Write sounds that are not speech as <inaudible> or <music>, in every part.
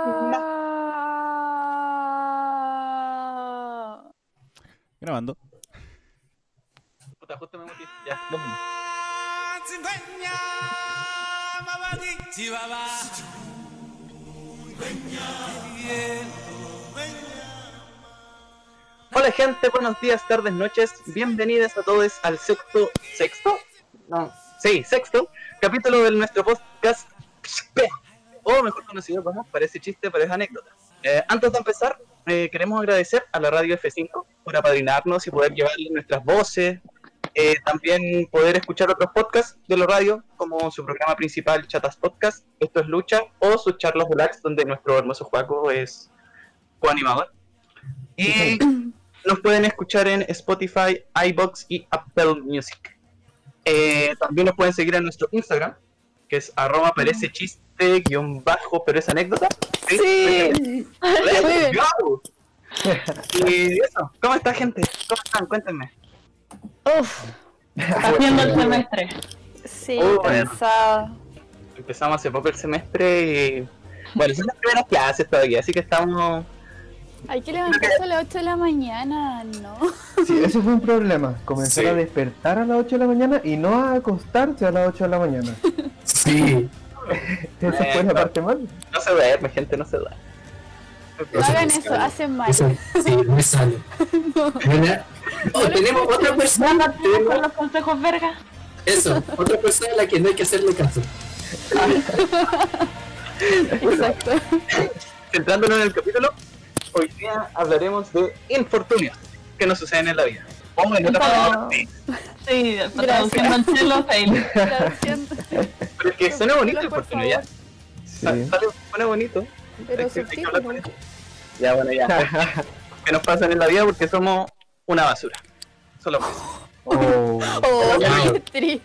<laughs> Grabando. Puta, justo me metí. Ya, lo mismo. Hola gente, buenos días, tardes, noches. Bienvenidos a todos al sexto, ¿sexto? No, sí, sexto capítulo de nuestro podcast, o mejor conocido como Parece Chiste, Parece Anécdota. Eh, antes de empezar, eh, queremos agradecer a la radio F5 por apadrinarnos y poder llevarle nuestras voces, eh, también poder escuchar otros podcasts de la radio, como su programa principal, Chatas Podcast, Esto es Lucha, o sus charlas relax, donde nuestro hermoso Juaco es coanimador. Y <clears throat> nos pueden escuchar en Spotify, iBox y Apple Music. Eh, también nos pueden seguir en nuestro Instagram, que es arroba parece chiste guion bajo, pero es anécdota. Sí. Let's go. <laughs> Y eso, ¿cómo está gente? ¿Cómo están? Cuéntenme. Uf, <laughs> Haciendo el semestre. sí, Oh, bueno. Empezamos hace poco el semestre y... Bueno, son las primeras clases todavía, así que estamos... Hay que levantarse a las 8 de la mañana, ¿no? Sí, ese fue un problema. Comenzar Sí. a despertar a las 8 de la mañana y no a acostarse a las 8 de la mañana. Sí, <laughs> Esa fue la parte mal. No se duerme, gente, no se duerme. No hagan no es eso, hacen mal. eso sí, no es sano. <laughs> Mira, oh, tenemos otra persona, Con tenemos los consejos verga. eso, otra persona a la que no hay que hacerle caso. <laughs> Exacto. Centrándonos en el capítulo, hoy día hablaremos de infortunios que nos suceden en la vida. En otras palabras, sí. Sí, el cielo, fail. Traducción, Pero es que suena bonito ya. Sí. Sale- Suena bonito. Pero Hay que. Ya, bueno, ya. <laughs> que nos pasan en la vida porque somos una basura. Solo eso. Oh. Oh, Wow. qué triste.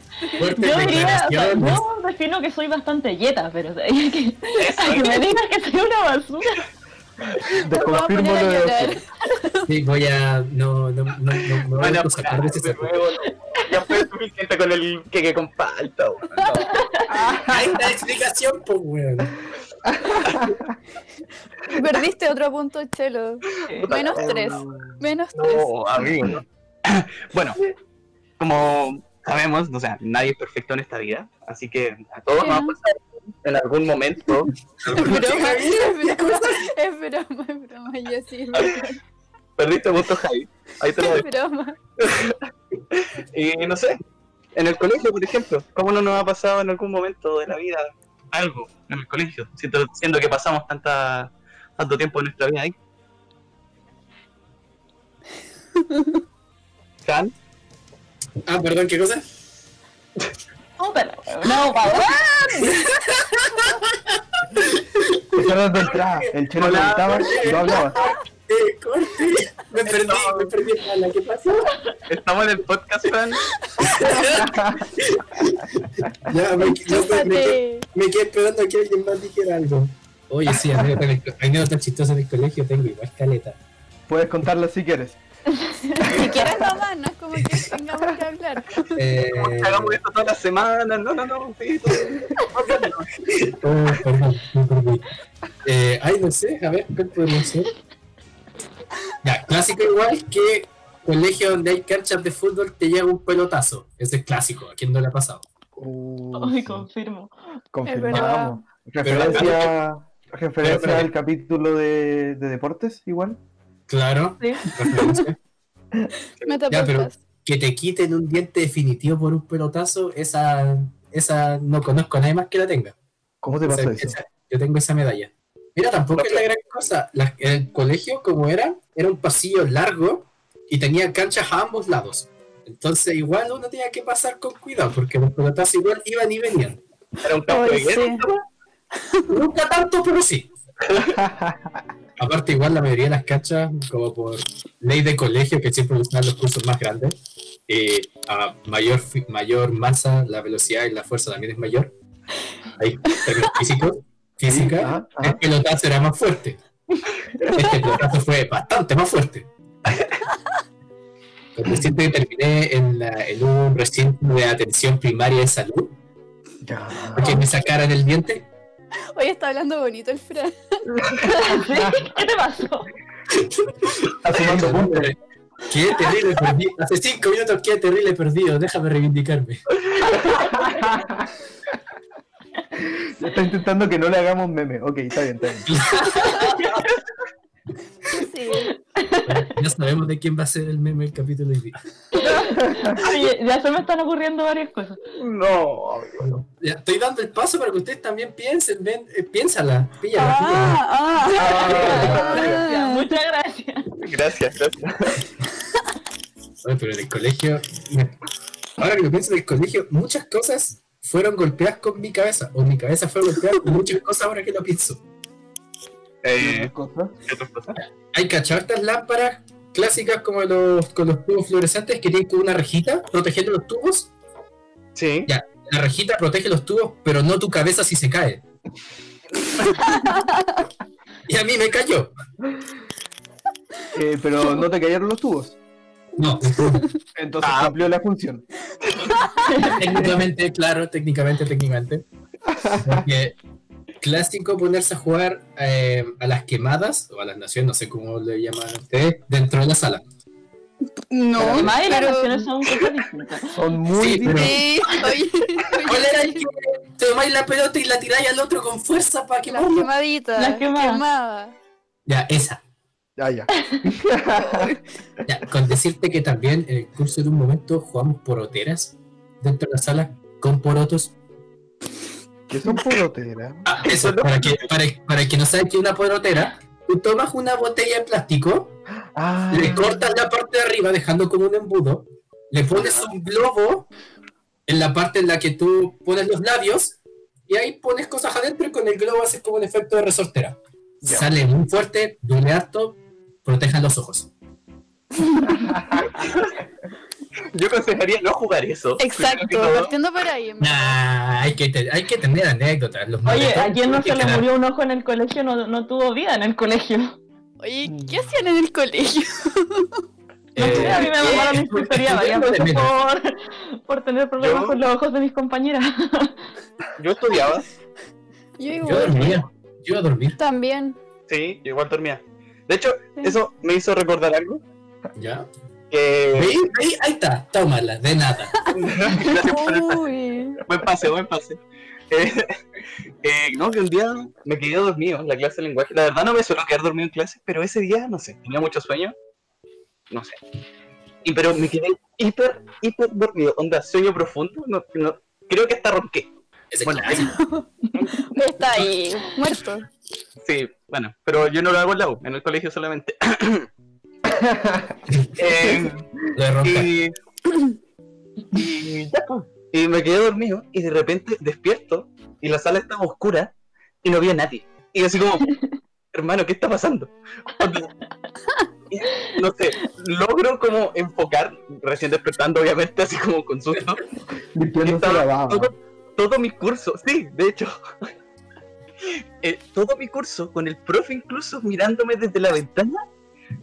Yo diría, o sea, yo defino que soy bastante yeta, pero o sea, <laughs> que, que me digas que soy una basura. <laughs> A Desconfirmo a lo de. Sí, voy a. No, no, no, no, no voy Bueno, a sacar de ese de saco. nuevo, no. Ya fue suficiente con el que, que comparta. weón. No. <laughs> Ahí está la explicación, pues, weón. <laughs> Perdiste otro punto, Chelo. Menos tres. Menos tres. No, amigo. <coughs> bueno, como sabemos, o sea, nadie es perfecto en esta vida, así que a todos nos va a pasar en algún momento. <laughs> Es broma, es broma, es broma, es broma, ya sí, Perdiste punto, Javi. Ahí te lo es broma. <laughs> Y no sé, en el colegio, por ejemplo, ¿cómo no nos ha pasado en algún momento de la vida algo en el colegio? Siendo, siendo que pasamos tanta, tanto tiempo de nuestra vida ahí. <laughs> ¿Can? Ah, perdón, ¿qué cosa? No, pero, no, cabrón. Dejaron de entrar. El chelo gritaba y no hablaba. Eh, corte. Me perdí, me perdí. ¿Qué pasó? Estamos en el podcast, Fran. Ya, me, no, me, me, quedé, Chúpate. me quedé esperando a que alguien más dijera algo. Oye, sí, el co- anécdotas chistosas en el colegio tengo igual caleta. Puedes contarlo si quieres. <laughs> Si quieres nomás, no es como que tengamos que hablar. Eh, Hagamos esto todas las semanas. No, no, no. Sí, todo. <laughs> oh, perdón, perdí. Eh, ay, no sé, a ver, ¿cuál podría ser? Ya, clásico igual que colegio donde hay canchas de fútbol te llega un pelotazo. Ese es clásico, ¿a quién no le ha pasado? Uh, Ay, sí. confirmo. Confirmamos. Pero- Referencia, referencia pero- al capítulo de, de deportes, igual. Claro, Sí. <laughs> Ya, pero- que te quiten un diente definitivo por un pelotazo, esa, esa no conozco a nadie más que la tenga. ¿Cómo te O sea, pasó eso? esa- yo tengo esa medalla. Mira, tampoco es la gran cosa. La- el colegio, como era, era un pasillo largo y tenía canchas a ambos lados. Entonces, igual uno tenía que pasar con cuidado, porque los pelotazos igual iban y venían. Era un campo de guerra. sí. Nunca tanto, pero sí. <laughs> Aparte, igual la mayoría de las canchas, como por ley de colegio, que siempre usan los cursos más grandes, eh, a mayor, mayor masa, la velocidad y la fuerza también es mayor. Hay términos <laughs> físicos, física, Ah, ah. el pelotazo era más fuerte. Este pelotazo fue bastante más fuerte. Cuando siempre terminé en, la- en un recinto de atención primaria de salud, Ya. porque me sacaran el diente. Hoy está hablando bonito el Fran. <laughs> ¿Qué te pasó? Está sumando puntos. Qué terrible perdido. Hace cinco minutos qué terrible perdido. Déjame reivindicarme. Está intentando que no le hagamos meme. Ok, está bien, está bien. <laughs> <laughs> Sí. Ya sabemos de quién va a ser el meme del capítulo de hoy día. <laughs> Oye, ya se me están ocurriendo varias cosas. No. Ya, estoy dando el paso para que ustedes también piensen. Ven, eh, piénsala. Píllala, píllala. Ah, ah, <laughs> ah. muchas gracias. Gracias, gracias. Oye, pero en el colegio. Ahora que lo pienso en el colegio, muchas cosas fueron golpeadas con mi cabeza. O mi cabeza fue golpeada con muchas cosas ahora que lo pienso. Eh, Cosas. ¿Qué otras cosas? Hay estas lámparas clásicas como los, con los tubos fluorescentes que tienen como una rejita protegiendo los tubos. Sí. Ya, la rejita protege los tubos, pero no tu cabeza si se cae. <laughs> y a mí me cayó. Eh, pero no te cayeron los tubos. No, Entonces Ah. cumplió la función. técnicamente, claro, técnicamente, técnicamente. <laughs> Porque clásico ponerse a jugar eh, a las quemadas, o a las naciones, no sé cómo le llaman ustedes, dentro de la sala. No, Además, las pero... naciones son cosas distintas. Son muy Sí, pero- Sí, oye, ¿Cuál era el que tomáis la pelota y la tiráis al otro con fuerza para la quemarlo? quemadita. La quemada. quemada. Ya, esa. Ah, ya. <laughs> Ya, con decirte que también en el curso de un momento jugamos poroteras dentro de la sala con porotos. ¿Qué son poroteras? Ah, eso, para, que, para, para el que no sabe qué es una porotera, tú tomas una botella de plástico, Ah, le cortas la parte de arriba dejando como un embudo, le pones un globo en la parte en la que tú pones los labios y ahí pones cosas adentro y con el globo haces como un efecto de resortera. Ya. Sale muy fuerte, duele harto, protejan los ojos. <laughs> Yo aconsejaría no jugar eso. Exacto, partiendo por ahí. Nah, hay que, te- hay que tener anécdotas. Los Oye, a no se le murió un ojo en el colegio no, no tuvo vida en el colegio. Oye, ¿qué hacían en el colegio? No sé, a mí me Eh, mandaron mi historia varias veces por, por tener problemas Yo- con los ojos de mis compañeras. Yo estudiaba. Yo Yo igual. dormía, yo iba a dormir, También. Sí, yo igual dormía. De hecho, Sí. eso me hizo recordar algo. ¿ya? Que. ¿Veis? ¿Veis? Ahí está, tómala, de nada. Gracias por el pase. Uy. Buen pase, buen pase. Eh, eh, no, que un día me quedé dormido en la clase de lenguaje. La verdad no me suelo quedar dormido en clase, pero ese día, no sé, tenía mucho sueño. No sé. Y pero me quedé hiper, hiper dormido. Onda, sueño profundo. No, no- creo que hasta ronqué. Ese Bueno. <laughs> Está ahí, muerto. Sí, bueno, pero yo no lo hago en la U, en el colegio solamente. <clears throat> <laughs> Eh, y, y ya, pues. Y me quedé dormido y de repente despierto y la sala estaba oscura y no había nadie. Y así como, <laughs> hermano, ¿qué está pasando? Y, No sé, logro como enfocar, recién despertando obviamente, así como con susto, limpiándose estaba la baba. todo, todo mi curso, sí, de hecho, <laughs> eh, todo mi curso, con el profe incluso mirándome desde la ventana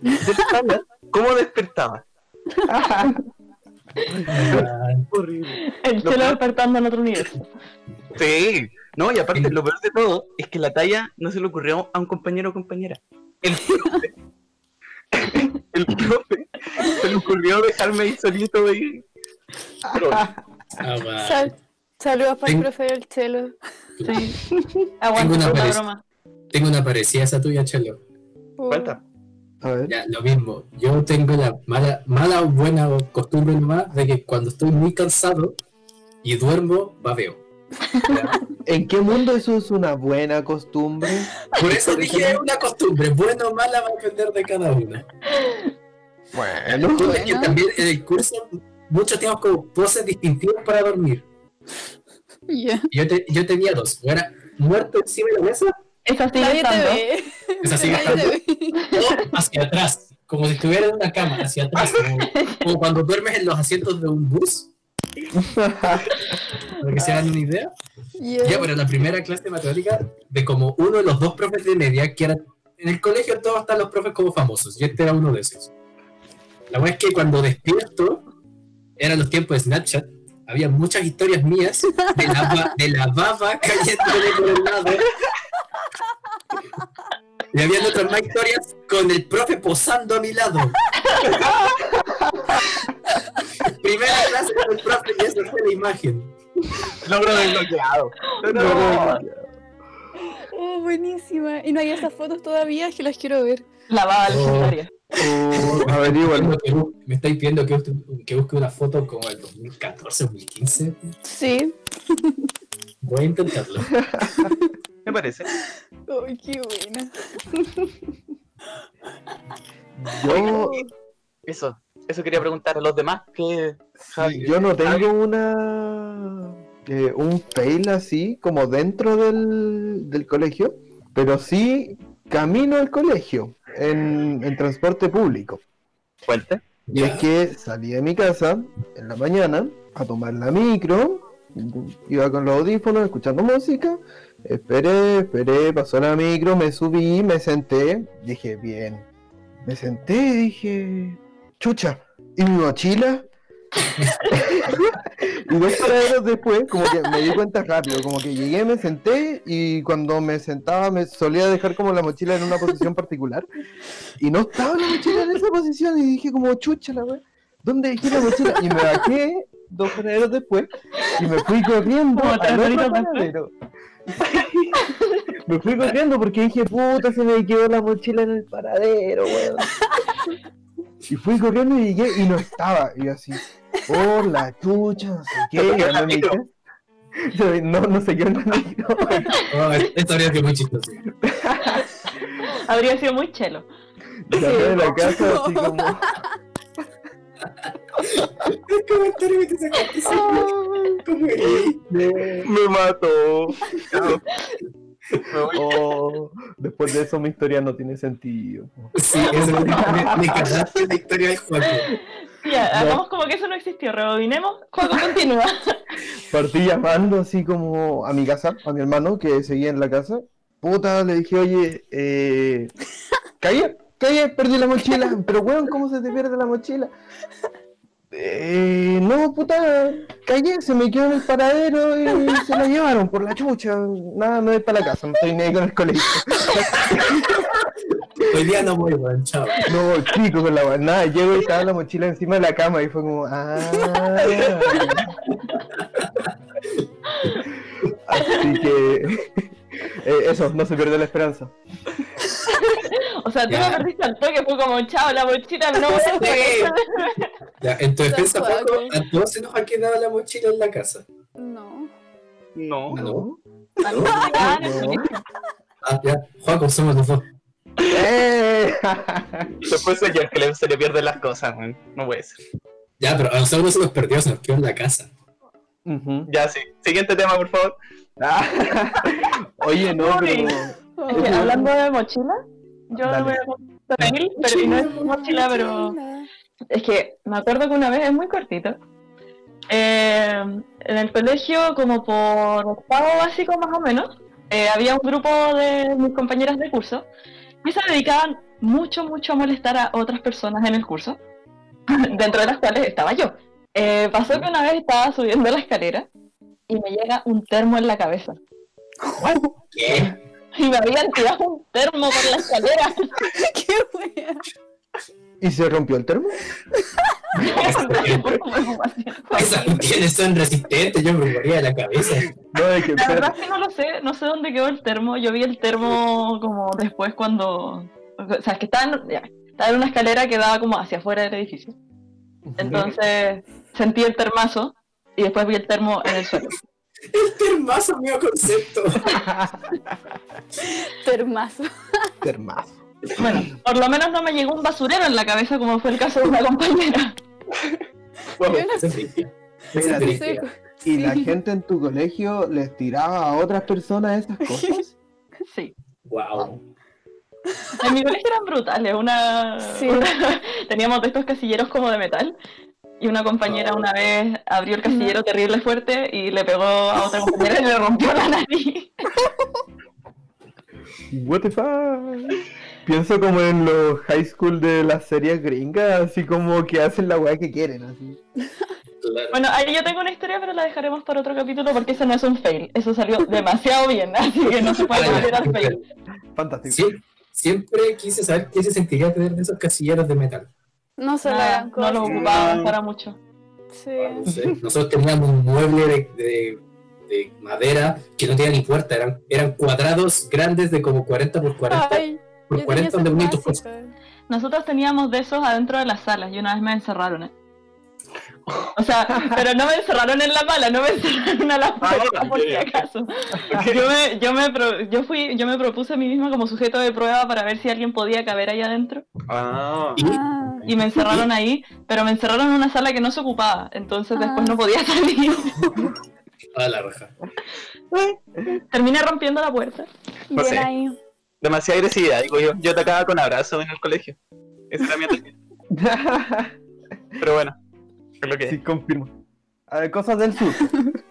<laughs> cómo despertaba. <laughs> Horrible. El Lo chelo peor- despertando en otro universo. Sí, no, y aparte lo peor de todo es que la talla no se le ocurrió a un compañero o compañera. El profe, <laughs> el profe se le ocurrió dejarme ahí solito ahí. Ah. Sal- saludos para el profe del chelo. Sí. Tengo Aguanta una la pares- broma. Tengo una parecida a esa tuya, Chelo. Uh, cuenta. A ver. Ya, lo mismo. Yo tengo la mala, mala o buena costumbre nomás de que cuando estoy muy cansado y duermo, babeo. <laughs> ¿En qué mundo eso es una buena costumbre? Por eso dije es una costumbre, buena o mala va a depender de cada una. Bueno, Es que también en el curso muchos tenemos como poses distintivas para dormir. Yo, te- yo tenía dos. Era muerto encima de la mesa, Esa sigue Nadie te estando. ve. esa sigue Nadie te estando, ve. o hacia atrás, como si estuviera en una cama, hacia atrás, como, como cuando duermes en los asientos de un bus. Para que se hagan una idea. Ya. Ya, pero la primera clase de matemática, de como uno de los dos profes de media, que eran. En el colegio todos están los profes como famosos, y este era uno de esos. La verdad es que cuando despierto, eran los tiempos de Snapchat, había muchas historias mías de la, de la baba cayéndole por el lado. Y había otras más historias con el profe posando a mi lado. Primera clase con el profe y esa fue la imagen. Logro desbloqueado. No. Oh, buenísima. Y no hay esas fotos todavía que las quiero ver. La baba Oh. legendaria. Oh, averígualo. Que bu- Me estáis pidiendo que busque, que busque una foto como el 2014 2015. Sí. Voy a intentarlo. <laughs> Me parece. Ay, qué buena. Yo, Eso, eso quería preguntar a los demás. que sí, yo no tengo una eh, un fail así como dentro del, del colegio, pero sí camino al colegio en, en transporte público. Cuente. Y es que salí de mi casa en la mañana a tomar la micro, iba con los audífonos escuchando música, esperé, esperé, pasó la micro, me subí, me senté, dije, bien, me senté dije, chucha, ¿y mi mochila? <laughs> y dos paraderos después, como que me di cuenta rápido, como que llegué, me senté y cuando me sentaba me solía dejar como la mochila en una posición particular y no estaba la mochila en esa posición y dije como chucha la wea, ¿dónde dejé la mochila? Y me bajé dos paraderos después y me fui corriendo al otro paradero. <laughs> me fui corriendo porque dije puta se me quedó la mochila en el paradero, weón. Y fui corriendo y llegué y no estaba. Y yo así, por la chucha, no sé qué. En mi. <laughs> No, no sé qué onda. <laughs> Oh, esto habría sido muy chistoso. Habría sido muy chelo. Llamé de la casa así como. El comentario que te sacaste como Me. Me. <laughs> Oh, después de eso mi historia no tiene sentido. Sí, eso me, me, cagaste la historia del juego. Ya, No. hagamos como que eso no existió. Rebobinemos. Juego continúa. Partí llamando así como a mi casa, a mi hermano que seguía en la casa. Puta, le dije, oye, eh. Calle, calle, perdí la mochila. Pero weón, ¿cómo se te pierde la mochila? Eh, no, puta, calle, se me quedó en el paradero y <laughs> se la llevaron por la chucha. Nada, me voy para la casa, no estoy ni ahí con el colegio. <laughs> Hoy día no voy, weón, chao. No, chico con la weá. Nada, llego y estaba la mochila encima de la cama y fue como, ah. <laughs> Así que. eh, eso, no se pierde la esperanza. <laughs> O sea, tú Ya. me perdiste al toque. Fue como, chao, la mochila no Sí. Ya, en tu defensa. Paco, a todos se nos ha quedado la mochila en la casa. No. No. ¿No? Ah, No. Ah, ya, Juaco, somos los dos. ¡Eh! Después soy yo el que le- se le pierden las cosas, man. No puede ser. Ya, pero a nosotros no se nos perdió, se nos quedó en la casa. Ujú. Ya, sí. Siguiente tema, por favor. Ah. <laughs> Oye, no, pero. Es que hablando de mochila, yo Dale. voy a contar mil, pero y no es <laughs> mochila, pero es que me acuerdo que una vez, es muy cortito, eh, en el colegio, como por octavo básico más o menos, eh, había un grupo de mis compañeras de curso y se dedicaban mucho, mucho a molestar a otras personas en el curso, <laughs> dentro de las cuales estaba yo. Eh, pasó que una vez estaba subiendo la escalera y me llega un termo en la cabeza. <laughs> ¿Qué? Y me habían tirado un termo por la escalera. <laughs> Qué wea. ¿Y se rompió el termo? Esas cuestiones son resistentes, yo me moría de la cabeza. No, es que. La verdad es que no lo sé, no sé dónde quedó el termo. Yo vi el termo como después cuando... O sea, es que estaba en, ya, estaba en una escalera que daba como hacia afuera del edificio. Entonces sentí el termazo y después vi el termo en el suelo. El termazo, mío concepto. <laughs> Termazo. Termazo. Bueno, por lo menos no me llegó un basurero en la cabeza como fue el caso de una <laughs> compañera. Wow. No. ¿Y la gente en tu colegio les tiraba a otras personas esas cosas? <laughs> Sí. Wow. En mi colegio eran brutales. Una, Sí. una- teníamos de estos casilleros como de metal. Y una compañera una vez abrió el casillero terrible fuerte y le pegó a otra compañera y le rompió la nariz. <laughs> What the fuck? Pienso como en los high school de las series gringas, así como que hacen la weá que quieren, así. Claro. Bueno, ahí yo tengo una historia, pero la dejaremos para otro capítulo porque eso no es un fail. Eso salió demasiado bien, <laughs> así que no se puede considerar fail. Fantástico. Sie- siempre quise saber qué se sentiría tener de esos casilleros de metal. No se Nada, no lo ocupaban para mucho. Sí. No sé. <laughs> Nosotros teníamos un mueble de, de- de madera que no tenía ni puerta, eran, eran cuadrados grandes de como 40 por 40 Ay, por yo 40 tenía donde esa bonitos. Nosotros teníamos de esos adentro de las salas y una vez me encerraron. ¿eh? O sea, pero no me encerraron en la mala, no me encerraron a la puerta Ah, por si acaso. Yo me, yo, me pro- yo, fui, yo me propuse a mí misma como sujeto de prueba para ver si alguien podía caber ahí adentro. Ah. Y Ah, Y me encerraron ahí, pero me encerraron en una sala que no se ocupaba, entonces después no podía salir. a la raja. Terminé rompiendo la puerta. No bien sé. ahí. Demasiada agresividad, digo yo. Yo te acababa con abrazos en el colegio. Esa era mi ataque. <laughs> Pero bueno, lo que Sí, confirmo. A ver, cosas del sur. <laughs>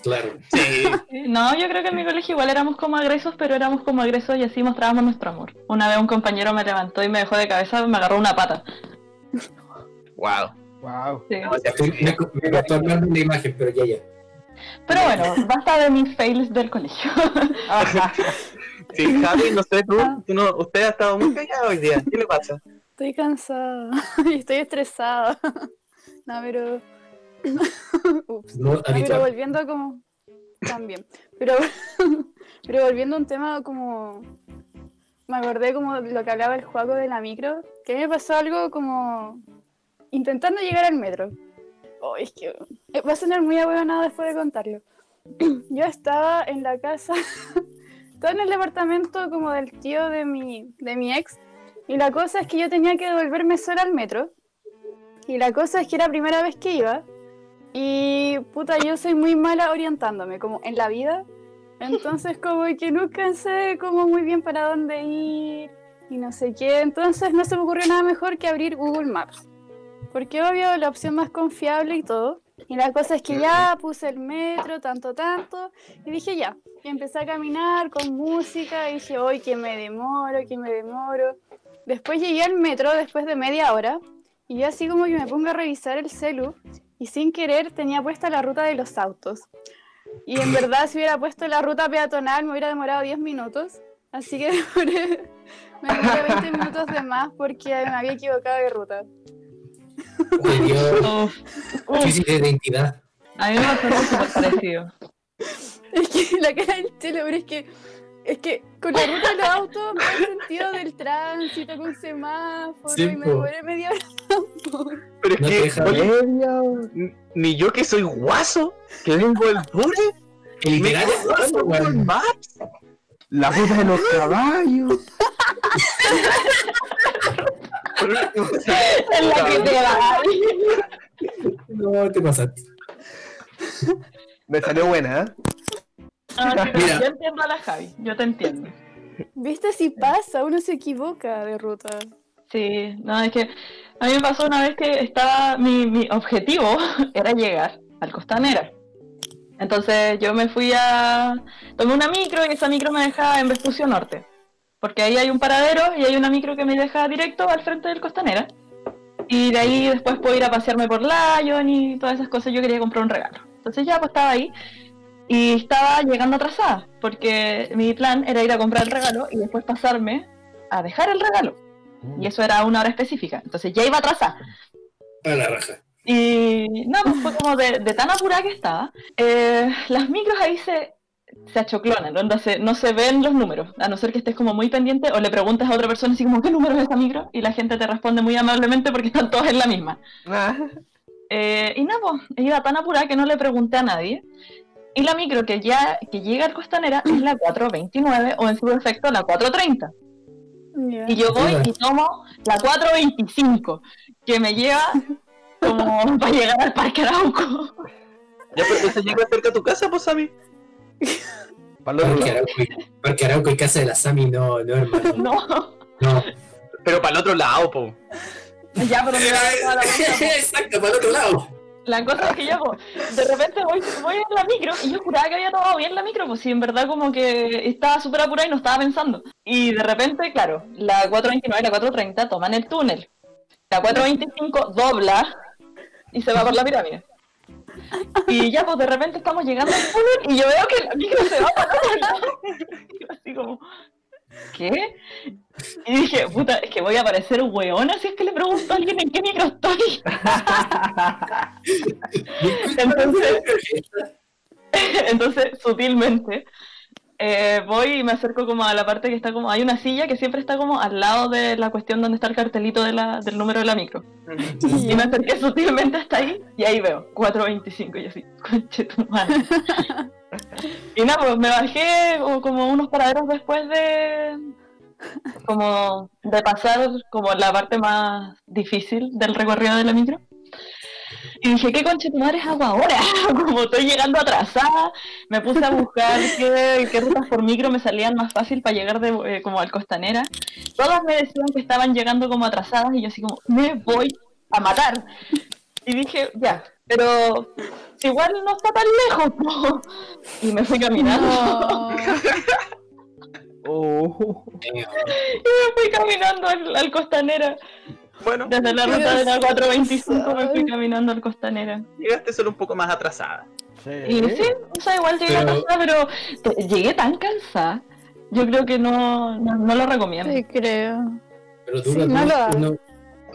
Claro. Sí, No, yo creo que en mi colegio igual éramos como agresos, pero éramos como agresos y así mostrábamos nuestro amor. Una vez un compañero me levantó y me dejó de cabeza, me agarró una pata. wow. Wow. Sí. Me, me costó armarme la imagen, pero ya, ya. Pero bueno, basta de mis fails del colegio. <laughs> Sí, Javi, no sé, tú, tú no, usted ha estado muy callado hoy día. ¿Qué le pasa? Estoy cansada <laughs> y estoy estresada. No, pero. <laughs> Ups. No No, pero volviendo como. También. Pero, <laughs> pero volviendo a un tema como. Me acordé como lo que hablaba el juego de la micro. Que a mí me pasó algo como. Intentando llegar al metro. Oh, es que. Va a sonar muy abuelonado después de contarlo. <clears throat> Yo estaba en la casa. <laughs> Estaba en el departamento como del tío de mi, de mi ex. Y la cosa es que yo tenía que devolverme sola al metro. Y la cosa es que era primera vez que iba. Y puta, yo soy muy mala orientándome, como en la vida. Entonces, <laughs> como que nunca sé como muy bien para dónde ir y no sé qué. Entonces, no se me ocurrió nada mejor que abrir Google Maps. Porque obvio, la opción más confiable y todo. Y la cosa es que ya puse el metro, tanto, tanto. Y dije ya. Y empecé a caminar con música. Y dije, hoy que me demoro, que me demoro. Después llegué al metro después de media hora. Y yo así como que me pongo a revisar el celu. Y sin querer tenía puesta la ruta de los autos. Y en verdad, si hubiera puesto la ruta peatonal, me hubiera demorado 10 minutos. Así que <laughs> demoré, me demoré 20 minutos de más porque me había equivocado de ruta. Uf, crisis de identidad. a mí me pasó súper parecido. Es que la cara del chelo, pero es que, es que con la ruta de los autos me da sentido del tránsito, con semáforo, Sí, y me demoré media hora. Pero es No que, oye, ni yo que soy guaso, que vengo del me literal es guaso weón. Maps. La puta de los caballos. <laughs> En la que te va. No, te pasaste. Me salió buena, ¿eh? No, sí, pero Mira. yo entiendo a la Javi, yo te entiendo. ¿Viste si pasa? Uno se equivoca de ruta. Sí, no, es que a mí me pasó una vez que estaba, mi, mi objetivo <laughs> era llegar al Costanera. Entonces yo me fui a, tomé una micro y esa micro me dejaba en Vespucio Norte. Porque ahí hay un paradero y hay una micro que me deja directo al frente del Costanera. Y de ahí después puedo ir a pasearme por Lyon y todas esas cosas. Yo quería comprar un regalo. Entonces ya pues estaba ahí y estaba llegando atrasada. Porque mi plan era ir a comprar el regalo y después pasarme a dejar el regalo. Y eso era a una hora específica. Entonces ya iba atrasada. A la raja. Y no, pues fue como de, de tan apurada que estaba. eh, las micros ahí se, se achoclonan, ¿no? No se, no se ven los números, a no ser que estés como muy pendiente o le preguntas a otra persona así como, ¿qué número es esa micro? Y la gente te responde muy amablemente porque están todas en la misma. Ah, Eh, y nada, pues, iba tan apurada que no le pregunté a nadie. Y la micro que ya que llega al Costanera es la 429 o en su defecto la 430. Ya. Y yo voy y tomo la 425, que me lleva como <laughs> para llegar al Parque Arauco. Ya, pero se llega cerca a tu casa, pues, Sammy. para el otro Parque. Arauco, y- Parque Arauco y casa de la Sami, no, no, hermano. No, No. Pero para el otro lado, po. ya, pero me <laughs> la. <laughs> Exacto, para el otro lado. La cosa es que yo, pues, de repente voy, voy en la micro y yo juraba que había tomado bien la micro, pues si en verdad como que estaba súper apurada y no estaba pensando. Y de repente, claro, la 429 y la 430 toman el túnel. La 425 dobla y se va por la pirámide. Y ya, pues de repente estamos llegando al túnel y yo veo que la micro se va para otro lado. <laughs> Así como, ¿qué? Y dije, puta, es que voy a parecer weona si es que le pregunto a alguien en qué micro estoy. <laughs> Entonces, <laughs> entonces sutilmente, eh, voy y me acerco como a la parte que está como, hay una silla que siempre está como al lado de la cuestión donde está el cartelito de la, del número de la micro. Y me acerqué sutilmente hasta ahí y ahí veo, 425 y yo así, conche tu madre. <laughs> y nada, pues me bajé como unos paraderos después de como de pasar como la parte más difícil del recorrido de la micro. Y dije, ¿qué concha tu madre hago ahora? <laughs> Como estoy llegando atrasada, me puse a buscar qué, qué rutas por micro me salían más fácil para llegar de, eh, como al Costanera. Todas me decían que estaban llegando como atrasadas y yo así como, me voy a matar. Y dije, ya, pero igual no está tan lejos. po". Y me fui caminando. Oh. <laughs> Y me fui caminando al, al Costanera. Bueno, Desde la ruta de la 425 me fui caminando al Costanera. llegaste solo un poco más atrasada. Y sí, o sea, igual llegué Pero- cansada, pero te- llegué tan cansada. Yo creo que no, no, no lo recomiendo. Sí, creo. Pero tú, Sí, la- no uno,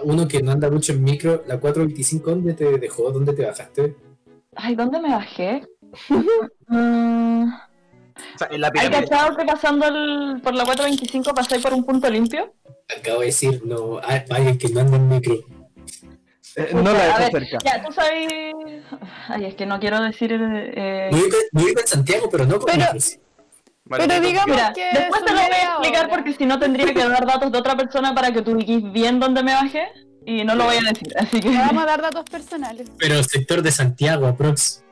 uno que no anda mucho en micro, la 425, ¿dónde te dejó? ¿Dónde te bajaste? Ay, ¿dónde me bajé? <laughs> O sea, en la ¿Hay cachado que pasando el- por la 425 pasé por un punto limpio? Acabo de decir, no, hay alguien que no anda en micro. Eh, no la dejo cerca. Ya, tú sabes... Ay, es que no quiero decir... eh, Yo vivo, yo vivo en Santiago, pero no con Pero- micros. Vale, Pero digamos Mira, que después te lo voy a explicar hora. porque si no tendría que dar datos de otra persona para que tú ubiques bien dónde me bajé y no lo voy a decir, así que... Le vamos a dar datos personales. Pero sector de Santiago, aprox.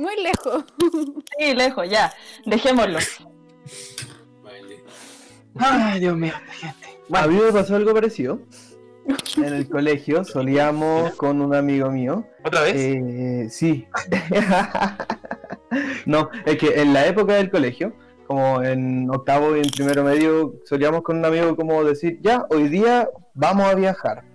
Muy lejos. <laughs> Sí, lejos, ya, dejémoslo. Vale. Ay, Dios mío, esta gente. A mí me pasó algo parecido. En el colegio solíamos <laughs> con un amigo mío. ¿Otra vez? Eh, sí. <laughs> no, es que en la época del colegio, como en octavo y en primero medio, solíamos con un amigo como decir, ya, hoy día vamos a viajar.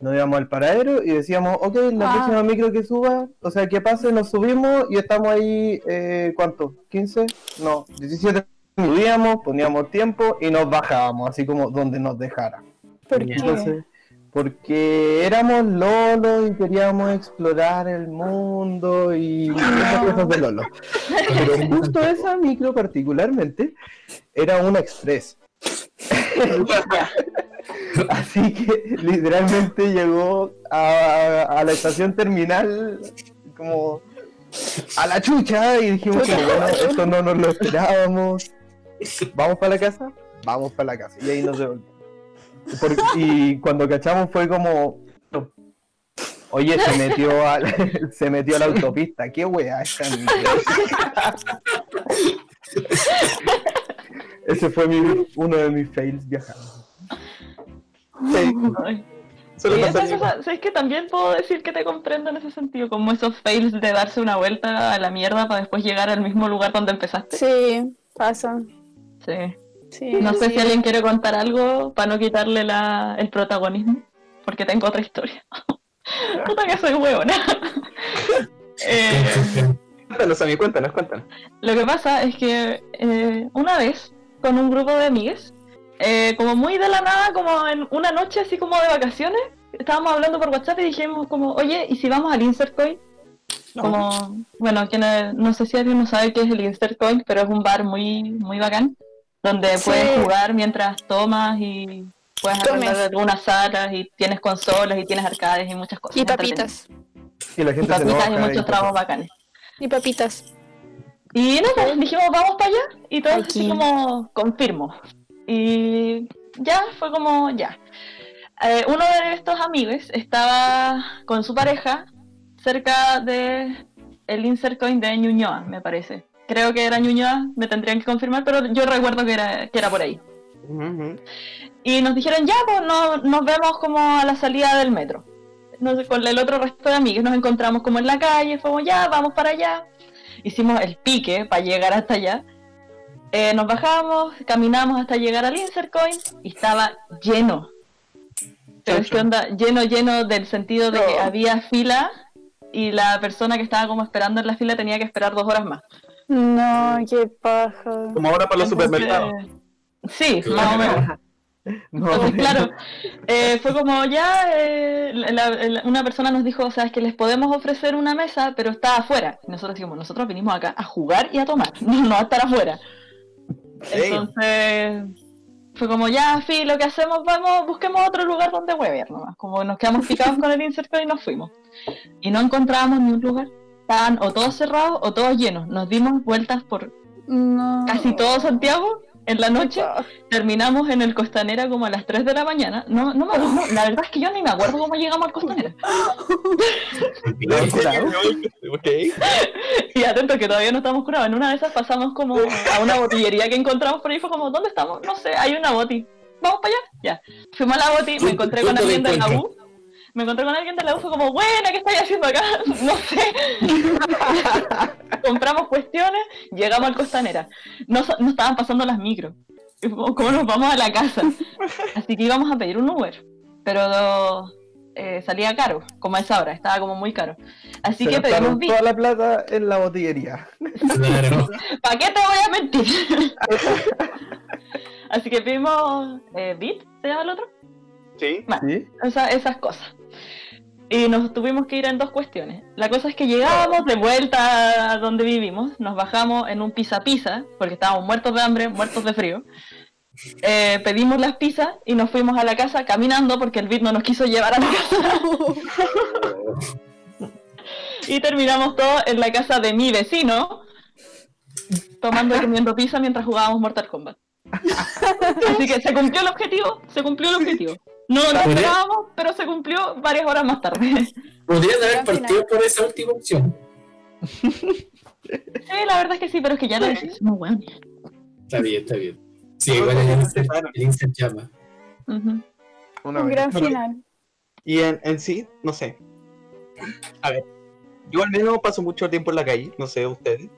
Nos íbamos al paradero y decíamos, ok, la Ah. próxima micro que suba, o sea, que pase, nos subimos y estamos ahí, eh, ¿cuánto? ¿15? No, 17 subíamos, poníamos tiempo y nos bajábamos, así como donde nos dejara. ¿Por qué? Entonces, porque éramos lolos y queríamos explorar el mundo y esas cosas de lolo. <laughs> Pero justo esa micro particularmente era una express. <laughs> Así que literalmente llegó a, a la estación terminal como a la chucha y dijimos que bueno, esto no nos lo esperábamos. ¿Vamos para la casa? Vamos para la casa. Y ahí nos devolvimos. Por- y cuando cachamos fue como oye se metió a <laughs> se metió a la autopista qué wea esta micro?". <laughs> ese fue mi- uno de mis fails viajando Sí, ¿sabes que también puedo decir que te comprendo en ese sentido? Como esos fails de darse una vuelta a la mierda para después llegar al mismo lugar donde empezaste. Sí, pasa. Sí. Sí, No sé sí. si alguien quiere contar algo para no quitarle la, el protagonismo, porque tengo otra historia. <laughs> Puta que soy huevona. <laughs> Eh, Cuéntanos a mí, cuéntanos, cuéntanos. Lo que pasa es que eh, una vez, con un grupo de amigues, eh, como muy de la nada, como en una noche así como de vacaciones, estábamos hablando por WhatsApp y dijimos como, oye, ¿y si vamos al Insert Coin? Como, bueno, quienes, no sé si alguien no sabe qué es el Insert Coin, pero es un bar muy, muy bacán, donde Sí. puedes jugar mientras tomas y puedes arrendar algunas salas y tienes consolas y tienes arcades y muchas cosas. Y papitas. y la Y gente se papitas y enoja muchos y tragos bacanes. Y papitas. Y no, pues, dijimos, vamos para allá. Y todos así como, confirmo. Y ya, fue como, ya. Eh, uno de estos amigos estaba con su pareja cerca de el insert coin de Ñuñoa, me parece. Creo que era Ñuñoa, me tendrían que confirmar, pero yo recuerdo que era, que era por ahí. Y nos dijeron, ya, pues no- nos vemos como a la salida del metro. No sé, con el otro resto de amigos nos encontramos como en la calle, fuimos, ya, vamos para allá. Hicimos el pique para llegar hasta allá. Eh, nos bajamos, caminamos hasta llegar al Insert Coin y estaba lleno. Pero es que onda, lleno, lleno del sentido de que había fila y la persona que estaba como esperando en la fila tenía que esperar dos horas más. No, qué paja. Como ahora para los Entonces, supermercados. Sí, más o menos. <laughs> No, Entonces, claro, eh, fue como ya eh, la- la- una persona nos dijo, o sea, es que les podemos ofrecer una mesa, pero está afuera. Y nosotros dijimos, nosotros vinimos acá a jugar y a tomar, <laughs> no, no a estar afuera. Entonces fue como ya, sí, lo que hacemos, vamos, busquemos otro lugar donde huevear nomás. Como nos quedamos picados con el insert y nos fuimos. Y no encontrábamos ni un lugar. Estaban o todos cerrados o todos llenos. Nos dimos vueltas por No. casi todo Santiago en la noche. Terminamos en el Costanera como a las 3 de la mañana. No, no, me- no, la verdad es que yo ni me acuerdo cómo llegamos al Costanera. <laughs> <laughs> Y atento que todavía no estamos curados. En una de esas pasamos como a una botillería que encontramos por ahí. Fue como, ¿dónde estamos? No sé, hay una boti. ¿Vamos para allá? Ya. Fuimos a la boti, me encontré con alguien de la. U. Me encontré con alguien de la U, fue como, buena, ¿qué estáis haciendo acá? <laughs> No sé. Compramos cuestiones, llegamos al Costanera. No, no estaban pasando las micros. ¿Cómo nos vamos a la casa? Así que íbamos a pedir un Uber. Pero eh, salía caro, como a esa hora, estaba como muy caro. Así Se que pedimos Bit. toda la plata en la botillería. Claro. ¿Para qué te voy a mentir? <laughs> Así que pedimos eh, Bit, ¿se llama el otro? Sí. ¿Sí? O sea, esas cosas. Y nos tuvimos que ir en dos cuestiones. La cosa es que llegábamos de vuelta a donde vivimos, nos bajamos en un pizza pizza, porque estábamos muertos de hambre, muertos de frío. Eh, pedimos las pizzas y nos fuimos a la casa caminando porque el Bit no nos quiso llevar a la casa. y terminamos todo en la casa de mi vecino, tomando y comiendo pizza mientras jugábamos Mortal Kombat. Así que se cumplió el objetivo, se cumplió el objetivo. No lo esperábamos, pero se cumplió varias horas más tarde. <laughs> Podrían haber partido por esa última opción. <laughs> Sí, la verdad es que sí, pero es que ya lo weón. Está bien, está bien. Sí, igual el insert, llama. Una Un vez. gran final. Y en, en sí, no sé. A ver, yo al menos paso mucho tiempo en la calle, no sé ustedes.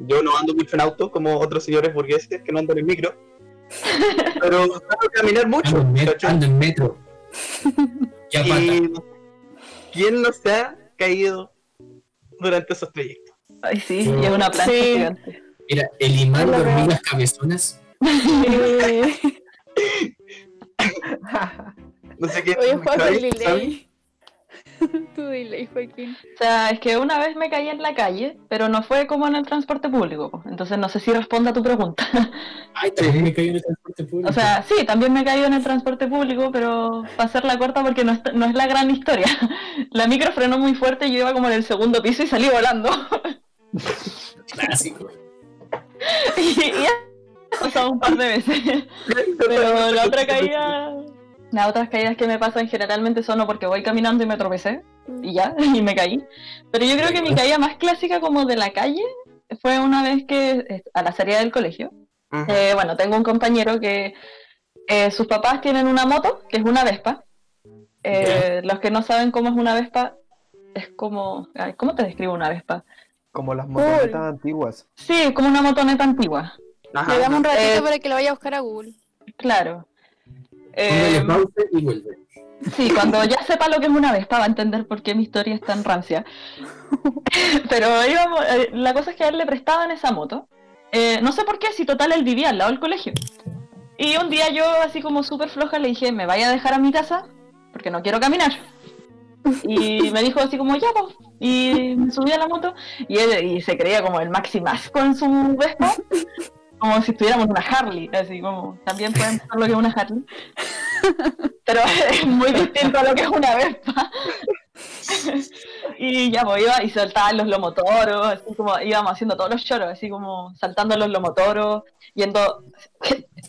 Yo no ando mucho en auto como otros señores burgueses que no andan en micro. Pero caminar mucho. Ando en metro. en metro. <laughs> Ya. Y ¿quién no se ha caído durante esos trayectos? Ay, sí, y es una plancha Sí. gigante. Mira, el imán de hormigas cabezonas. No sé qué. Oye, Juan. <laughs> tu delay, Joaquín. O sea, es que una vez me caí en la calle, pero no fue como en el transporte público. Entonces no sé si responde a tu pregunta. <laughs> Ay, también me caí en el transporte público. O sea, sí, también me he caído en el transporte público, pero para hacerla corta porque no es, no es la gran historia. <laughs> La micro frenó muy fuerte y yo iba como en el segundo piso y salí volando. clásico. y, y ha pasado un par de veces. Pero la otra caída, las otras caídas que me pasan generalmente son o porque voy caminando y me tropecé y ya, <laughs> y me caí. Pero yo creo que mi caída más clásica como de la calle fue una vez que eh, a la salida del colegio. Eh, bueno, tengo un compañero que eh, sus papás tienen una moto, que es una Vespa. Eh, Los que no saben cómo es una Vespa, es como... ay, ¿Cómo te describo una Vespa? Como las motonetas antiguas. Sí, como una motoneta antigua. Ajá. Le damos un ratito Eh, para que lo vaya a buscar a Google. Claro. Eh, y vuelve. Sí, cuando ya sepa lo que es una Vespa va a entender por qué mi historia es tan rancia. <laughs> Pero íbamos, eh, la cosa es que a él le prestaban esa moto. Eh, no sé por qué, si total él vivía al lado del colegio. Y un día yo, así como súper floja, le dije, me vaya a dejar a mi casa porque no quiero caminar. Y <laughs> me dijo así como, ya, pues. Y me subí a la moto y él y se creía como el Maximas con su Vespa. Como si estuviéramos una Harley, así como, también pueden <laughs> ver lo que es una Harley. <laughs> Pero es muy distinto a lo que es una Vespa. <laughs> y ya, pues iba y saltaban los lomotoros, así como íbamos haciendo todos los choros, así como saltando los lomotoros, yendo,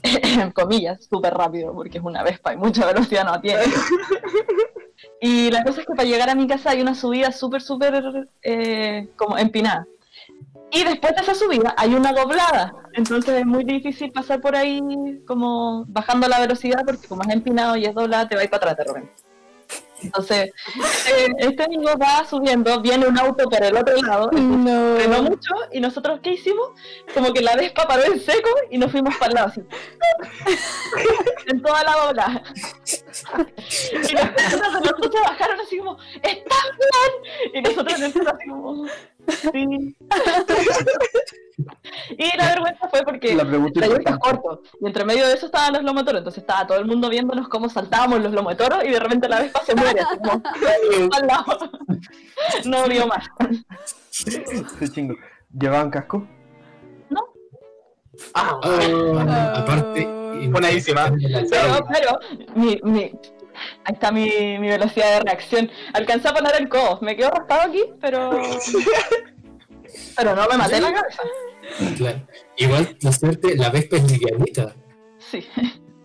en comillas, súper rápido, porque es una Vespa y mucha velocidad no tiene. Y la cosa es que para llegar a mi casa hay una subida súper, súper eh, como empinada. Y después de esa subida hay una doblada. Entonces es muy difícil pasar por ahí como bajando la velocidad porque como es empinado y es doblada te va a ir para atrás de repente. Entonces, eh, este amigo va subiendo, viene un auto por el otro lado, No. frenó mucho y nosotros ¿qué hicimos? Como que la Vespa paró en seco y nos fuimos para el lado así. en toda la doblada. y las personas de los bajaron así como, ¿estás bien? Y nosotros en el así como, sí. <laughs> y la vergüenza fue porque La pregunta es corto. Y entre medio de eso estaban los lomotoros. Entonces estaba todo el mundo viéndonos cómo saltábamos los lomotoros y de repente la Vespa se muere. Así como, <laughs> al lado. No vio más. Qué chingo. ¿Llevaban casco? Ah, Ah, aparte. Buenísima. Pero, pero, mi, mi, ahí está mi, mi velocidad de reacción. Alcancé a poner el codo. Me quedo raspado aquí, pero. <laughs> Pero no me maté en la cabeza. Claro. Igual, la suerte, la Vespa es livianita. Sí.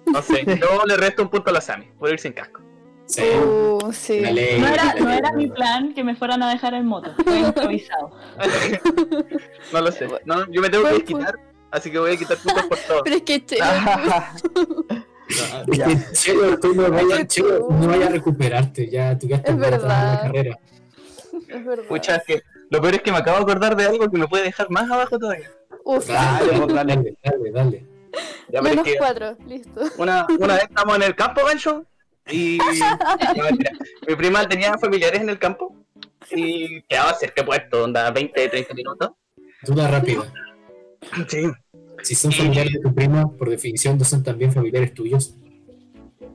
No sé, yo le resto un punto a la Sami por ir sin casco. Sí. Uh, sí. No era, no mi plan que me fueran a dejar en moto. Fue improvisado. <laughs> No lo sé. No, yo me tengo que quitar, así que voy a quitar puntos por todo. <laughs> Pero es que che, Es Ya. Chelo, tú no Ay, vayas, Chelo, no vayas a recuperarte, ya tú ya estás Es muerta en verdad. la carrera. es verdad. Pucha, es que lo peor es que me acabo de acordar de algo que me puede dejar más abajo todavía. Uf, Dale, pues, dale. dale, dale, dale. Ya, es menos que cuatro, listo. una, una vez estamos en el campo, gancho, y <laughs> no, mi prima tenía familiares en el campo y quedaba cerca de puesto, onda 20, 30 minutos. Duda rápida. Sí. Si son familiares de tu prima, por definición no son también familiares tuyos.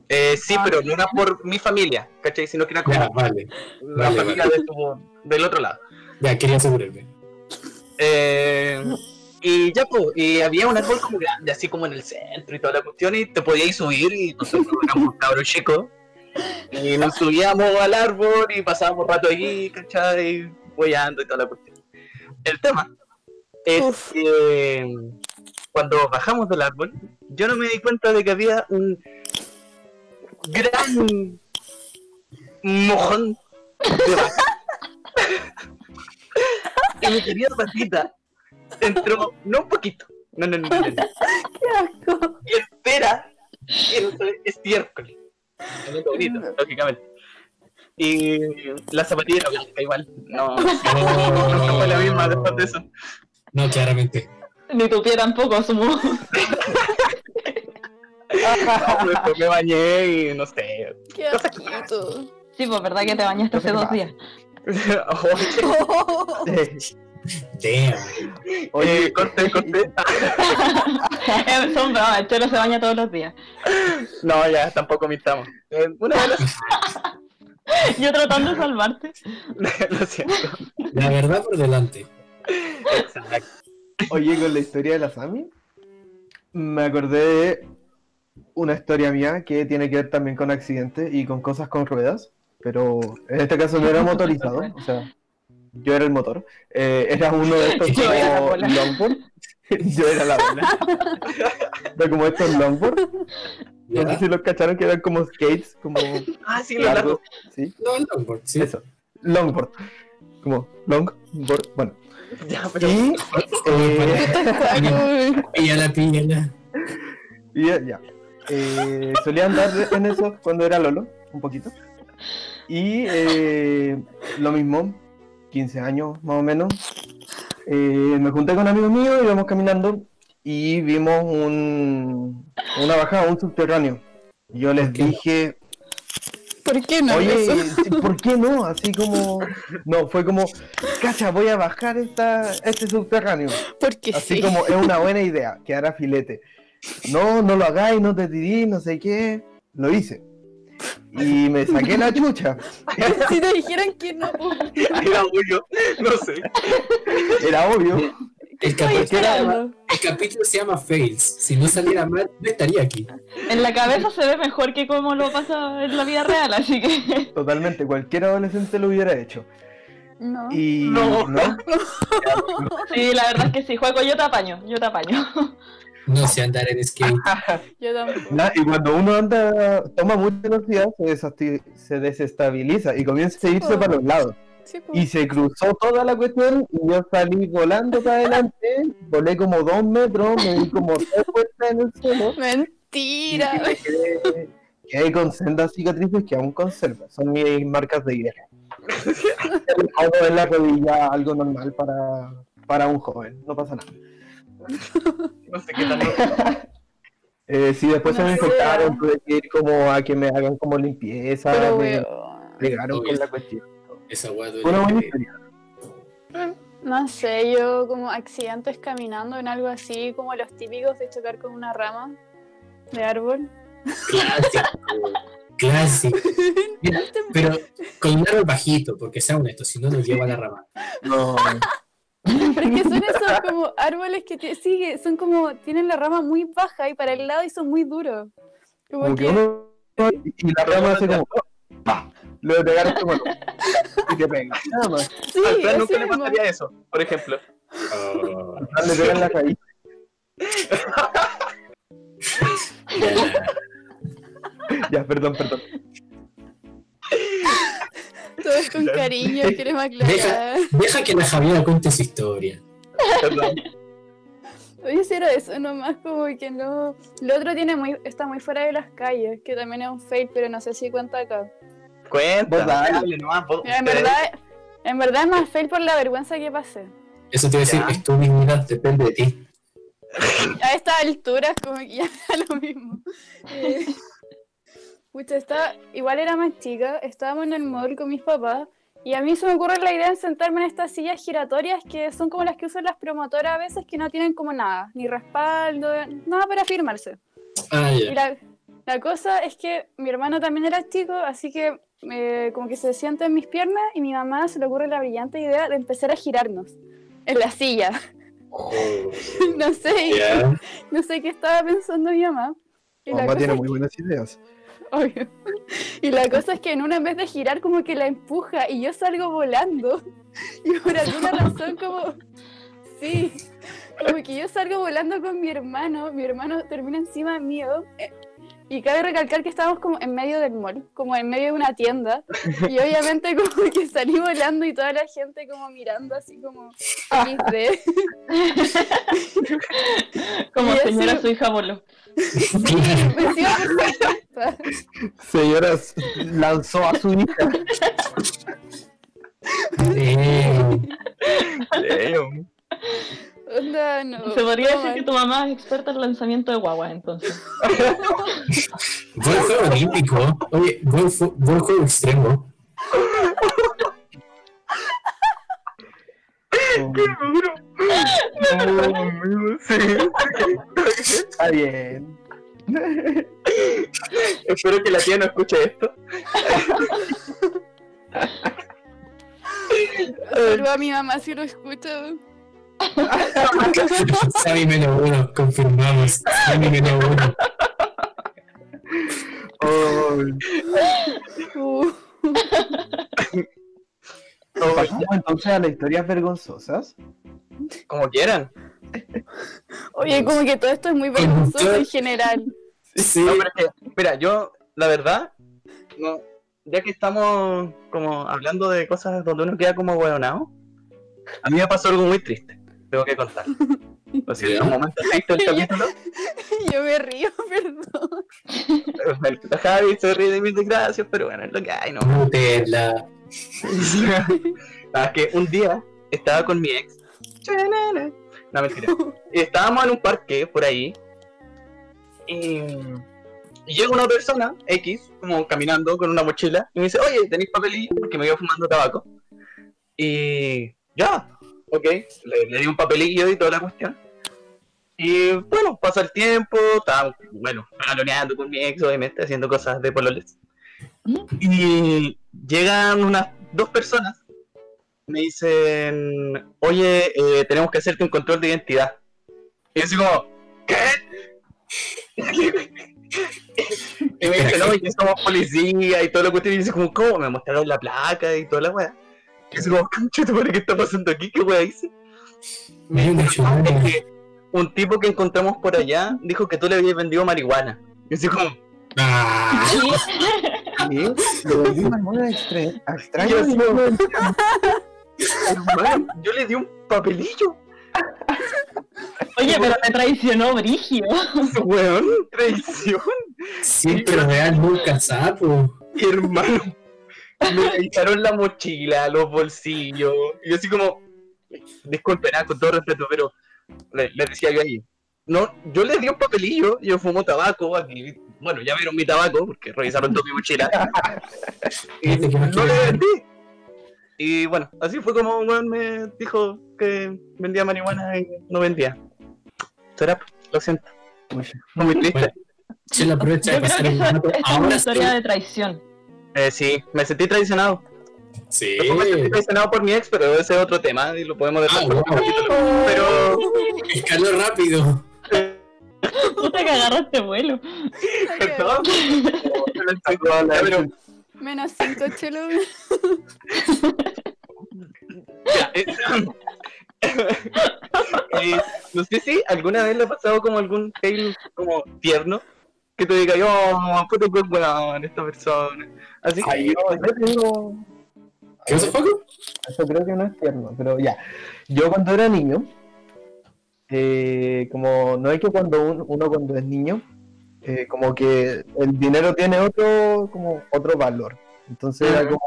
Eh, sí, pero no era por mi familia, ¿cachai? Sino que era como Ya, vale. la vale, familia de tu- del otro lado. Ya, quería asegurarme. Eh, y ya, pues, y había un árbol como grande, así como en el centro y toda la cuestión, y te podías subir, y nosotros éramos cabros chicos, y nos subíamos al árbol y pasábamos rato allí, ¿cachai? Huellando y toda la cuestión. El tema es Uf. que cuando bajamos del árbol, yo no me di cuenta de que había un gran mojón de vaca. y mi querida patita entró, no un poquito, no, no, no, no, no, Qué asco. y espera en estiércol. Momento bonito, lógicamente. Y la zapatilla era blanca igual, no, no fue la misma después de eso. No, claramente. Ni tu pie tampoco, asumo. Después <laughs> me bañé y no sé. Qué asquito. Sí, pues verdad que te bañaste hace dos días. Eh, <laughs> Damn. Oye, corté, corté. Eh, Son bromas, el chelo se baña todos los días. No, ya, tampoco mintamos. Eh, una de las... <laughs> Yo tratando de salvarte. Lo siento. La verdad por delante. Exacto. Oye, con la historia de la Sami, me acordé de una historia mía que tiene que ver también con accidentes y con cosas con ruedas, pero en este caso no era motorizado, o sea, yo era el motor, eh, era uno de estos <laughs> Yo como longboard, <laughs> yo era la bola, era como estos longboard, no sé si los cacharon que eran como skates, como Ah, sí, largos, largo. sí, No, el longboard, sí. eso, longboard, como longboard, bueno, <laughs> Ya, pero... y... eh, Ay, Píllala, píllala. Y ya, ya. Eh, solía andar en eso cuando era Lolo, un poquito. Y eh, lo mismo, 15 años más o menos. Eh, me junté con amigos míos, íbamos caminando y vimos un, una bajada, un subterráneo. Yo les dije, ¿Por qué no? oye, sí, ¿por qué no? Así como, no, fue como, cacha, voy a bajar esta, este subterráneo. Porque Así sí. como es una buena idea, quedará filete. No, no lo hagáis, no te tirís, no sé qué. Lo hice. Y me saqué la chucha. <laughs> si te dijeran que no, pues, <laughs> Era obvio, no sé. Era obvio. El, capítulo, esperando. el capítulo se llama Fails. Si no saliera mal, no estaría aquí. En la cabeza se ve mejor que como lo pasa en la vida real, así que. <laughs> Totalmente, cualquier adolescente lo hubiera hecho. No. Y No. <laughs> Sí, la verdad es que sí, juego, yo te apaño, yo te apaño. No sé andar en skate. <laughs> Yo tampoco. Y cuando uno anda, toma mucha velocidad, se, desestabiliza y comienza a irse Oh. para los lados. Sí, pues. Y se cruzó toda la cuestión y yo salí volando para adelante, volé como dos metros, me di como tres vueltas en el suelo. Mentira. Y quedé, quedé con sendas cicatrices que aún conservo. Son mis marcas de guerra. Algo en la rodilla, algo normal para, para un joven. No pasa nada. No sé qué tal. <laughs> Eh, sí, después se me infectaron, tuve que ir como a que me hagan como limpieza, Pero, me pegaron con la cuestión. Esa weá duele. Una buena historia. No sé, yo como accidentes caminando en algo así, como los típicos de chocar con una rama de árbol. Clásico. <laughs> Clásico. Mira, pero con un árbol bajito, porque sea honesto, si no nos lleva a la rama. No, Pero es que son esos como árboles que te- son como, tienen la rama muy baja y para el lado y son muy duros. Como como que que, uno y la rama hace como ¡pah! Lo pegaron como y te pega. Nada más. sí, Al plan nunca le pasaría eso, por ejemplo. Oh, Le pegan la raíz. <laughs> Ya, perdón, perdón. Todo es con cariño, queremos aclarar. deja que la Javiera cuente su historia. Perdón. Oye, si era eso nomás, como que no. Lo otro tiene muy, está muy fuera de las calles, que también es un fail, pero no sé si cuenta acá. Cuenta, Vos dale. nomás, vos- en verdad, en verdad es más fail por la vergüenza que pasé. Eso te iba a decir, es tu dignidad, depende de ti. A estas alturas, como que ya <laughs> da lo mismo. Eh, pucha, estaba, igual era más chica, estábamos en el mall con mis papás y a mí se me ocurre la idea de sentarme en estas sillas giratorias que son como las que usan las promotoras a veces que no tienen como nada, ni respaldo, nada para firmarse. Ah, Y ya. la, la cosa es que mi hermano también era chico, así que eh, como que se sienta en mis piernas y mi mamá se le ocurre la brillante idea de empezar a girarnos en la silla. Oh, <laughs> no sé, ya. <laughs> no sé qué estaba pensando mi mamá. Y Mamá tiene muy buenas ideas. <laughs> Obvio. Y la cosa es que en una vez de girar como que la empuja y yo salgo volando. Y por alguna razón como... Sí. Como que yo salgo volando con mi hermano, mi hermano termina encima mío. Y cabe recalcar que estábamos como en medio del mall, como en medio de una tienda. Y <laughs> obviamente como que salí volando y toda la gente como mirando así como XD. <laughs> Como eso- señora <laughs> su hija voló. Por ser tonta. Señora lanzó a su hija. Eh, Damn. Onda, no. <laughs> Se podría no, decir que tu mamá es experta en lanzamiento de guaguas, entonces. <laughs> juego olímpico. Oye, buen, fu- buen juego extremo. No, <laughs> sí. Está bien. Espero que la tía no escuche esto. Saludo a mi mamá si lo escucha. Sammy menos uno, confirmamos. Sammy menos uno. Ay. Uh, Pasamos entonces a las historias vergonzosas. Como quieran. Oye, como que todo esto es muy vergonzoso en general. Sí. No, pero es que, mira, yo, la verdad, no, ya que estamos como hablando de cosas donde uno queda como hueonado, a mí me pasó algo muy triste, tengo que contar. <laughs> O sea, Ya. un momento triste del <laughs> capítulo, Yo me río, <laughs> perdón. la Javi se ríe de mis desgracias, pero bueno, es lo que hay, ¿no? Nutella. Ah, es que un día estaba con mi ex. No, mentira. Y estábamos en un parque por ahí. Y, y llega una persona, X, como caminando con una mochila. Y me dice, oye, ¿tenéis papelillo? Porque me iba fumando tabaco. Y ya, ok. Le, le di un papelillo y toda la cuestión. Y bueno, pasa el tiempo. Estaba, bueno, galoneando con mi ex, obviamente, haciendo cosas de pololes. Y llegan unas dos personas me dicen, oye, eh, tenemos que hacerte un control de identidad. Y yo así como, ¿qué? <laughs> y me dicen, no, que somos policía y todo lo que Y dice como, ¿cómo? Me mostraron la placa y toda la weá. Así como, concha, tu madre, ¿qué está pasando aquí? ¿Qué weá hice? Me Ay, dijeron, una "No, chulada. es un tipo que encontramos por allá dijo que tú le habías vendido marihuana. Y yo así como, Ah, <laughs> ¿Qué? Le moneda extra- extraña. Yo sí, le di un papelillo. Oye, pero me traicionó Brigio. Weón, traición. siempre real, nunca sapo. hermano. Me revisaron la mochila, los bolsillos. Y yo así como, disculpen, ah, con todo respeto, pero le, le decía yo ahí, no, yo les di un papelillo, yo fumo tabaco, aquí, bueno, ya vieron mi tabaco, porque revisaron toda mi mochila. <laughs> y que no le vendí. Y bueno, así fue como weón me dijo que vendía marihuana y no vendía. Será, lo siento. Fue muy triste. Bueno, aprovecha Yo creo que eso, rato. esa es Ahora una historia de traición. Eh, sí, me sentí traicionado. Sí. Tampoco me sentí traicionado por mi ex, pero ese es otro tema y lo podemos dejar Ah, otro wow. capítulo. Pero Escaló rápido. Puta que agarraste vuelo. Pero, Menos 5 chelo. ya, eh, <laughs> eh, no sé si alguna vez le ha pasado como algún fail como tierno que te diga, oh, puto que weón esta persona. Así que Ay, yo, ¿Qué pasó, Paco? Eso creo que no es tierno, pero ya. Yo cuando era niño, eh, como no es que cuando un- uno cuando es niño, eh, como que el dinero tiene otro, como otro valor. Entonces era como,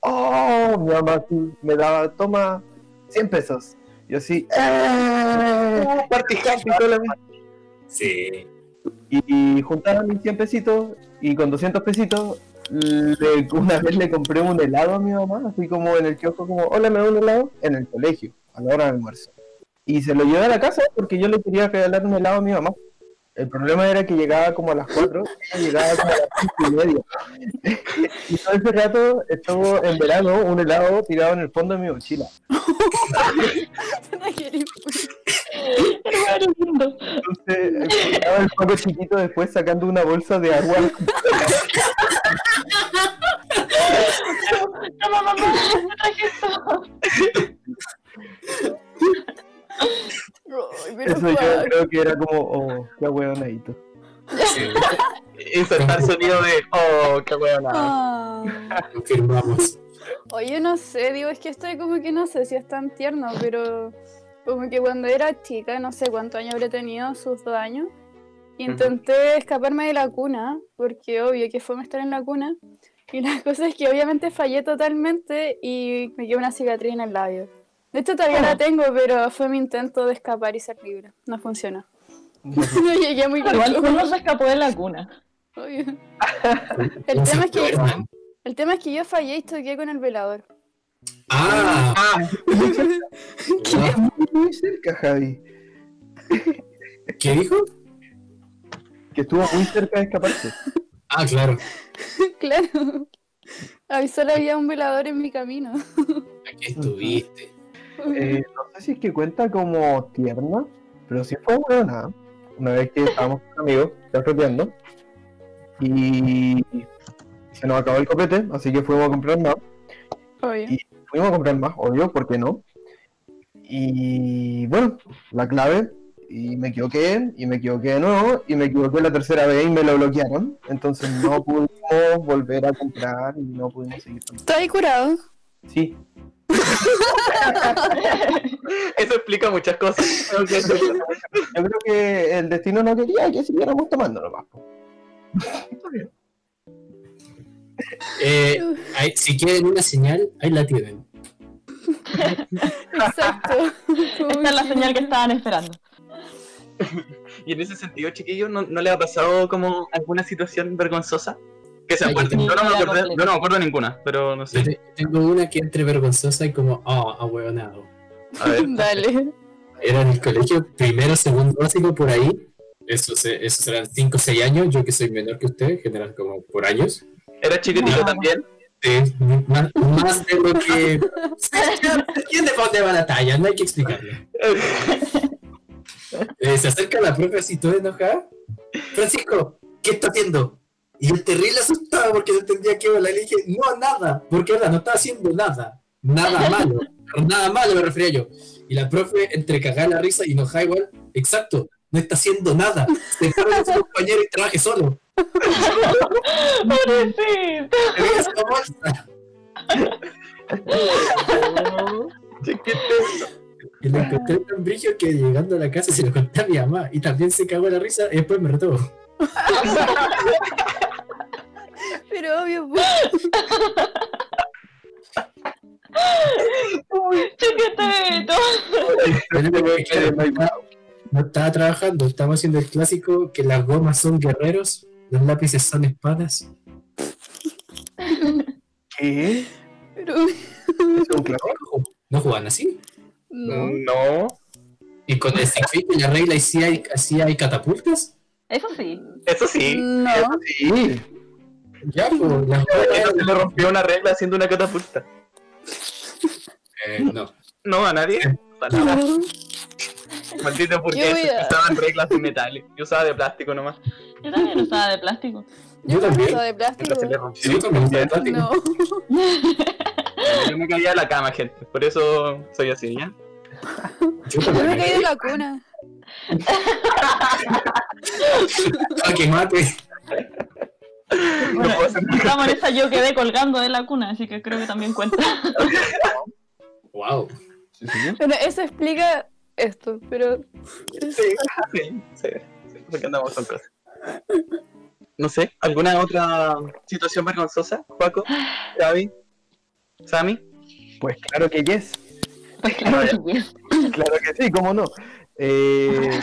oh, mi mamá me daba, toma 100 pesos. Yo así, ¡eh! <laughs> party. Sí. Y, y juntaba mis 100 pesitos y con 200 pesitos le- una vez le compré un helado a mi mamá, así como en el kiosco, como, hola, me da un helado, en el colegio, a la hora del almuerzo. Y se lo llevé a la casa porque yo le quería regalar un helado a mi mamá. El problema era que llegaba como a las 4, ella llegaba como a las 5 y media. y todo ese rato estuvo en verano un helado tirado en el fondo de mi mochila. Entonces, estaba el poco chiquito después sacando una bolsa de agua Toma, mamá, te traje. Eso yo creo que era como, oh, qué huevonadito. sí. Insertar sonido de, oh, qué weón. Ah. Confirmamos. Oye, no sé, digo, es que estoy como que no sé si es tan tierno, pero como que cuando era chica, no sé cuántos años habré tenido, sus dos años, intenté escaparme de la cuna, porque obvio que fue estar en la cuna, y la <laughs> cosa es que obviamente fallé totalmente y me quedó una cicatriz en el labio. De hecho todavía la tengo, pero fue mi intento de escapar y ser libre. No funcionó. <laughs> no llegué muy Igual lejos. uno se escapó de la cuna. obvio. El tema es que el tema es que yo fallé y toqué con el velador. Ah, <laughs> Ah, Muy, muy cerca, Javi. ¿qué dijo? Que estuvo muy cerca de escaparse. Ah, claro. <laughs> claro. Ay, solo había un velador en mi camino. Aquí estuviste. Eh, no sé si es que cuenta como tierna, pero sí fue buena. Una vez que estábamos con amigos, carreteando, y se nos acabó el copete, así que fuimos a comprar más. Obvio. Y- Fuimos a comprar más, obvio, ¿por qué no? Y bueno, la clave, y me equivoqué, y me equivoqué de nuevo, y me equivoqué la tercera vez y me lo bloquearon. Entonces no pudimos volver a comprar y no pudimos seguir. ¿Estás ahí curado? Sí, <laughs> eso explica muchas cosas. yo creo que el destino no quería que siguiéramos tomándolo más. po. Eh, si quieren una señal, ahí la tienen. Exacto. Esta es la señal que estaban esperando. <laughs> Y en ese sentido, chiquillos, ¿no, no le ha pasado como alguna situación vergonzosa? Que se Ay, acuerden. yo Yo no me acuerdo, yo no me acuerdo ninguna, pero no sé. te- Tengo una que entre vergonzosa y como, oh, ahueonado. A ver. <laughs> Dale. Era en el colegio, primero, segundo básico, por ahí. Eso, se- esos eran 5 o 6 años, yo que soy menor que usted, general como por años. Era chiquitito Ah. también. Sí, más, más de lo que... <laughs> ¿Quién de dónde va la talla? No hay que explicarlo. <laughs> Eh, se acerca la profe así toda enojada. Francisco, ¿qué está haciendo? Y yo terrible asustado porque no entendía qué bola. Le dije, no, nada. Porque ahora no está haciendo nada. Nada <laughs> malo. Nada malo me refería yo. Y la profe, entre cagar la risa y enojada igual, exacto, no está haciendo nada. Se fue con su compañero y trabaje solo. Pobrecito. <laughs> Chiquito. Y lo encontré tan brillo que llegando a la casa se lo conté a mi mamá. Y también se cagó la risa y después me retó. Pero obvio, pues. No, estaba- no estaba estaba trabajando, estamos haciendo el clásico que las gomas son guerreros, los lápices son espadas. ¿Qué? Pero. ¿Es un clásico? ¿No juegan así? No. No. ¿Y con el Stick Fit y la regla y si hay, así hay catapultas? Eso sí. Eso sí. No. Sí. Ya, pues, las No se le rompió una regla haciendo una catapulta. eh, no. No, a nadie. Para nada. Maldito porque usaban reglas de metal. Yo usaba de plástico nomás. Yo también usaba de plástico. Yo Yo también. uso de plástico. Le. Sí, yo también usaba de plástico. No. Yo me caía de la cama, gente. Por eso soy así, ¿ya? Yo me caí de la cuna. Que mate. Bueno, en esa yo quedé colgando de la cuna, así que creo que también cuenta. Wow. Sí. Bueno, eso explica esto, pero. Sí, sí, sí. sí, Porque andamos con cosas. No sé, ¿alguna otra situación vergonzosa? Paco, Gaby, Sammy. Pues claro que yes. Pues claro que yes. Claro que sí, cómo no. Eh,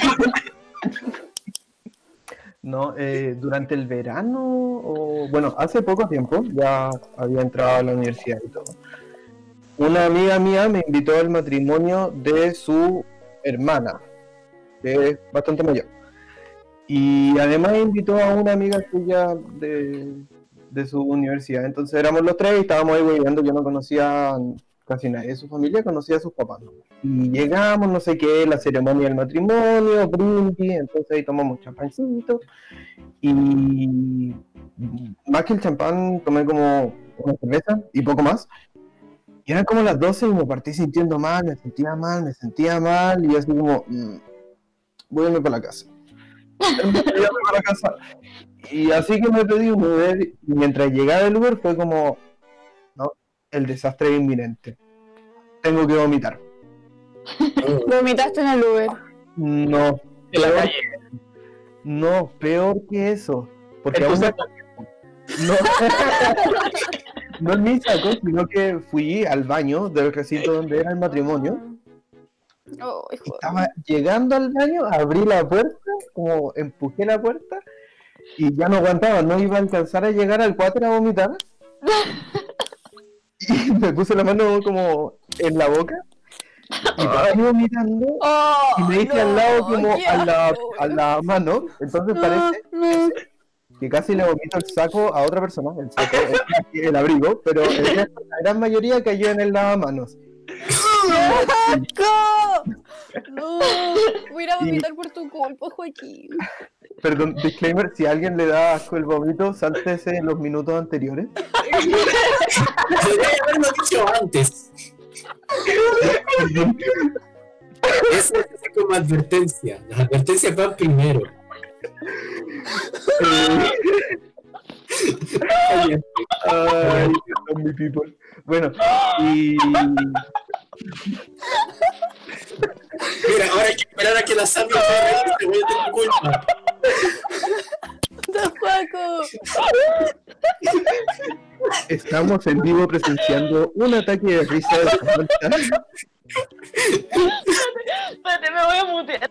<laughs> no, eh, durante el verano, o bueno, hace poco tiempo, ya había entrado a la universidad y todo. Una amiga mía me invitó al matrimonio de su hermana, que es bastante mayor. Y además invitó a una amiga suya de, de su universidad. Entonces éramos los tres y estábamos ahí. Yo no conocía casi nadie de su familia, conocía a sus papás. ¿no? Y llegamos, no sé qué, la ceremonia del matrimonio, brindis, entonces ahí tomamos champancito. Y más que el champán, tomé como una cerveza y poco más. Y eran como las 12 y me partí sintiendo mal, me sentía mal, me sentía mal, y así como, mm, voy a irme para la casa. Para. Y así que me pedí un Uber, y mientras llegaba el Uber fue como, el desastre es inminente. Tengo que vomitar. <laughs> Vomitaste en el Uber. No, En la calle. no, peor que eso. Porque aún no, <laughs> no en mi saco, sino que fui al baño del recinto donde era el matrimonio. Oh. Estaba llegando al baño, abrí la puerta, como empujé la puerta y ya no aguantaba, no iba a alcanzar a llegar al cuatro a vomitar. <laughs> Y <laughs> me puse la mano como en la boca y vomitando Oh, y me hice no, al lado como qué a la, a la mano. Entonces parece no. que casi le vomito el saco a otra persona, el saco, el, el abrigo, pero el- la gran mayoría cayó en el lavamanos. ¡Asco! <laughs> No, voy a ir a Y- vomitar por tu culpa, Joaquín. Perdón, disclaimer, si alguien le da asco el vómito, sáltese en los minutos anteriores. Debería haberlo dicho antes. Eso es como advertencia. Las advertencias van primero. Ay, perdón, mi people. Bueno, y Mira, ahora hay que esperar a que la Sandra se y te voy a tener culpa. <laughs> Paco! estamos en vivo presenciando un ataque de risa de Samantha. Espérate, me voy a mutear.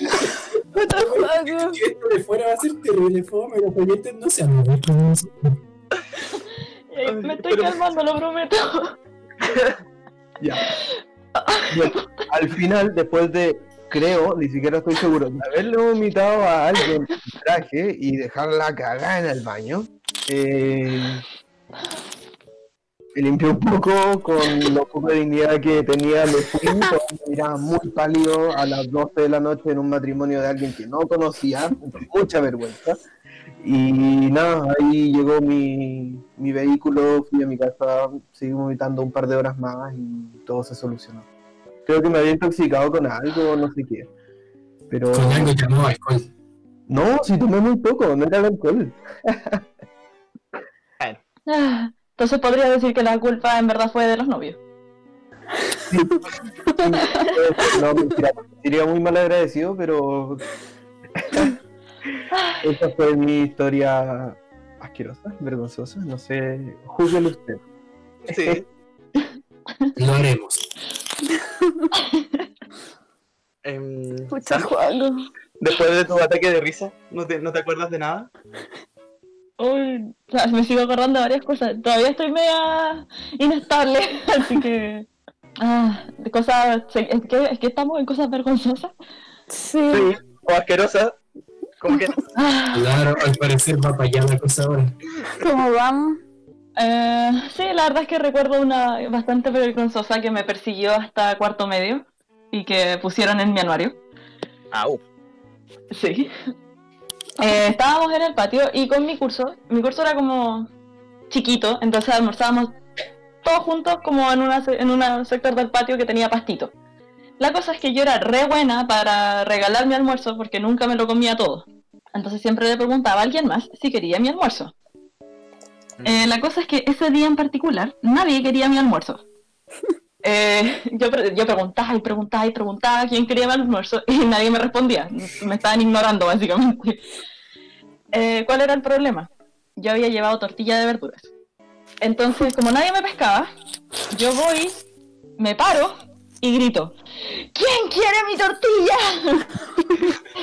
<laughs> ¡Puta Paco! Si esto de fuera va a ser terrible fome, los oyentes no se han con eso. Me estoy calmando, lo prometo. <laughs> Ya. <laughs> Bueno, al final, después de, creo, ni siquiera estoy seguro, de haberle vomitado a alguien en traje y dejarla cagada en el baño, eh, limpié un poco con lo poco de dignidad que tenía, me fui, miraba muy pálido a las 12 de la noche en un matrimonio de alguien que no conocía, con mucha vergüenza. Y nada, ahí llegó mi, mi vehículo, fui a mi casa, seguí vomitando un par de horas más y todo se solucionó. Creo que me había intoxicado con algo, no sé qué. Pero Con algo llamado alcohol. no, si tomé muy poco, no era el alcohol. Ah, <laughs> Entonces podría decir que la culpa en verdad fue de los novios. <laughs> No, mentira, sería muy mal agradecido, pero <laughs> esa fue mi historia asquerosa, vergonzosa, no sé, júguelo usted. Sí. <laughs> Lo haremos. Em, Juanlo. después de tu ataque de risa, ¿no te, ¿no te acuerdas de nada? Uy, o sea, me sigo acordando de varias cosas. Todavía estoy media inestable, <laughs> así que. Ah, de cosas. Es que, es que estamos en cosas vergonzosas. Sí. Sí. O asquerosa. Como que <laughs> Ah, Claro, al parecer va para allá la cosa ahora. ¿Cómo vamos? eh, sí, la verdad es que recuerdo una bastante vergonzosa que me persiguió hasta cuarto medio y que pusieron en mi anuario. Au. Sí. Eh, estábamos en el patio y con mi curso, mi curso era como chiquito, entonces almorzábamos todos juntos como en una en un sector del patio que tenía pastito. La cosa es que yo era re buena para regalar mi almuerzo porque nunca me lo comía todo. Entonces siempre le preguntaba a alguien más si quería mi almuerzo. Eh, la cosa es que ese día en particular nadie quería mi almuerzo. <laughs> Eh, yo, yo preguntaba y preguntaba y preguntaba quién quería mi almuerzo y nadie me respondía. Me estaban ignorando básicamente. Eh, ¿Cuál era el problema? Yo había llevado tortilla de verduras. Entonces, como nadie me pescaba, yo voy, me paro y grito, ¿quién quiere mi tortilla?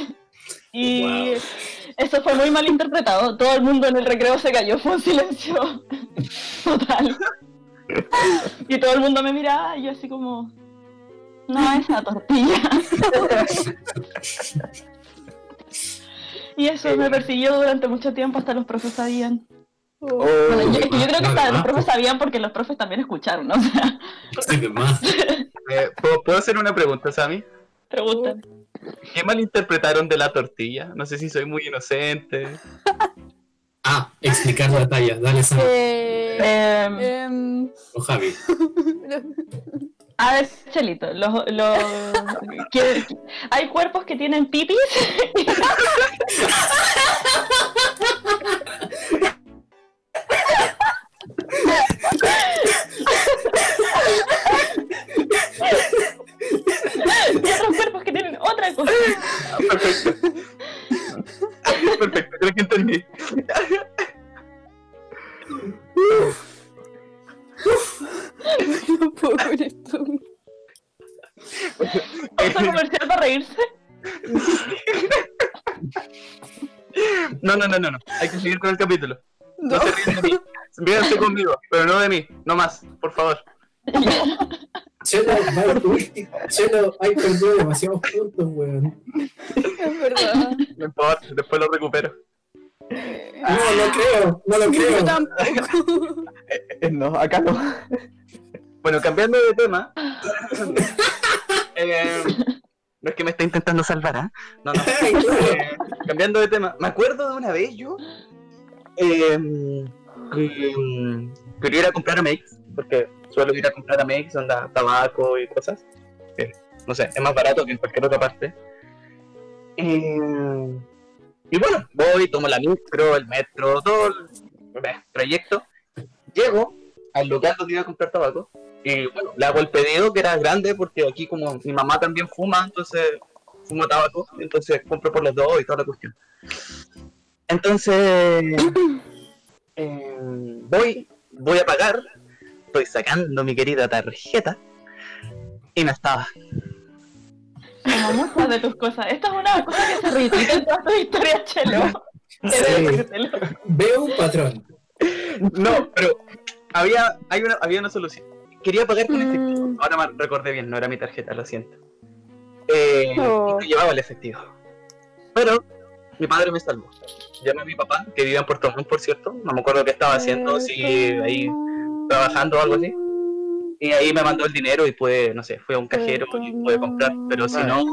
<laughs> y Wow. eso fue muy mal interpretado. Todo el mundo en el recreo se cayó, fue un silencio total. Y todo el mundo me miraba y yo así como, no, esa tortilla. y eso me persiguió durante mucho tiempo hasta los profes sabían. Oh. Bueno, yo, es creo que hasta los profes sabían porque los profes también escucharon, ¿no? O sea, Sí, más. Eh, ¿puedo, puedo hacer una pregunta, Sammy? preguntan. ¿Qué malinterpretaron de la tortilla? No sé si soy muy inocente. Ah, explicar la talla. Dale, Sam. Eh, Em, em, O Javi. <laughs> a ver, Chelito, los, los, que- hay cuerpos que tienen pipis <laughs> y otros cuerpos que tienen otra cosa. Perfecto. Perfecto, creo que entendí. no puedo con esto. Otra comercial para reírse. No, no, no, no, no. Hay que seguir con el capítulo. No No. se ríen de mí. Ríanse conmigo, pero no de mí. No más, por favor. <laughs> Chelo, Chelo, hay perdido demasiados puntos, weón. Es verdad. No importa, después lo recupero. No, no creo, no lo Yo creo. tampoco. Eh, no, acá no. Bueno, cambiando de tema. eh, no es que me esté intentando salvar, ¿ah? No, no. Eh, cambiando de tema. Me acuerdo de una vez yo. Eh, que, quería ir a comprar a Mex. Porque suelo ir a comprar a Mex, onda tabaco y cosas. no sé, es más barato que en cualquier otra parte. Eh, y bueno, voy, tomo la micro, el metro, todo el eh, trayecto. Llego al local donde iba a comprar tabaco. Y bueno, le hago el pedido que era grande porque aquí como mi mamá también fuma, entonces fumo tabaco, entonces compro por los dos y toda la cuestión. Entonces <clears throat> eh, voy, voy a pagar, estoy sacando mi querida tarjeta y no estaba. Como muchas de tus cosas. Esta es una cosa que se repite en todas tus historias, Chelo. Sí. Veo un patrón. No, pero había, hay una, había una solución. Quería pagar con efectivo. Mm. Ahora me recordé bien, no era mi tarjeta, lo siento. Eh, Oh. y no llevaba el efectivo. Pero mi padre me salvó. Llamé a mi papá, que vivía en Puerto Montt, por cierto. No me acuerdo qué estaba haciendo, si ahí trabajando o algo así. Y ahí me mandó el dinero y pude, no sé, fui a un cajero y pude comprar. Pero si no,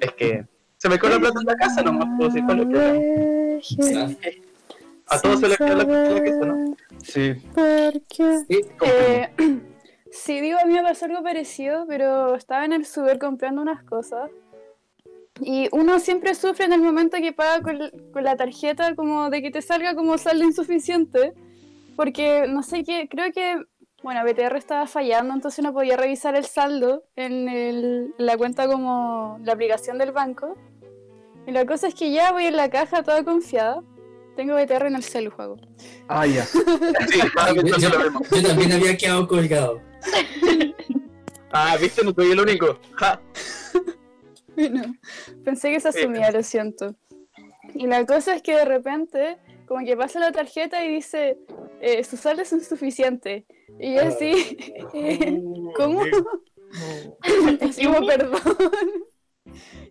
es que se me quedó la plata en la casa, nomás puedo decir cuál es el problema. A todos se les quedó la plata en la casa, ¿no? Sí. Sí, Eh, <clears throat> sí, digo, a mí me pasó algo parecido, pero estaba en el super comprando unas cosas. Y uno siempre sufre en el momento que paga con, con la tarjeta, como de que te salga como saldo insuficiente. Porque no sé qué, creo que, bueno, BTR estaba fallando, entonces no podía revisar el saldo en, el- en la cuenta como la aplicación del banco. Y la cosa es que ya voy en la caja toda confiada. Tengo BTR en el celu juego. Ah, ya. <laughs> Sí, Yo, yo también había quedado colgado. <laughs> Ah, viste, no soy el único. Ja. Bueno, pensé que se asumía, lo siento. Y la cosa es que de repente, como que pasa la tarjeta y dice, eh, sus saldos son suficientes. Y yo así, <laughs> eh, ¿cómo? Así <laughs> como, perdón.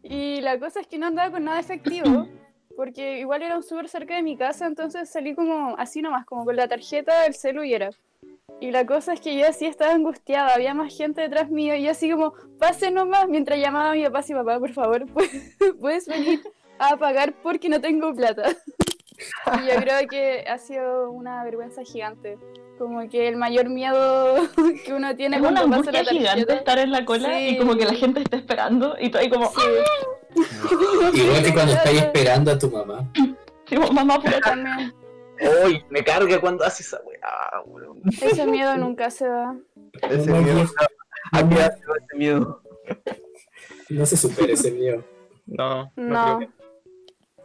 Y la cosa es que no andaba con nada efectivo, porque igual era súper cerca de mi casa, entonces salí como así nomás, como con la tarjeta del celu y era. Y la cosa es que yo así estaba angustiada, había más gente detrás mío, y yo así como, pase nomás, mientras llamaba a mi papá, y papá, por favor, ¿puedes, <laughs> puedes venir a pagar porque no tengo plata. Y yo creo que ha sido una vergüenza gigante. Como que el mayor miedo <laughs> que uno tiene Es una cuando pasa la angustia gigante estar en la cola Sí. y como que la gente está esperando y tú ahí como, Sí, Igual que cuando estáis <laughs> esperando a tu mamá. sí, mamá, por también. Uy, me carga cuando hace esa weá, weón. Ese miedo nunca se va. Ese miedo. ¿A qué hace ese miedo? No se supera ese mío. No, no, No. creo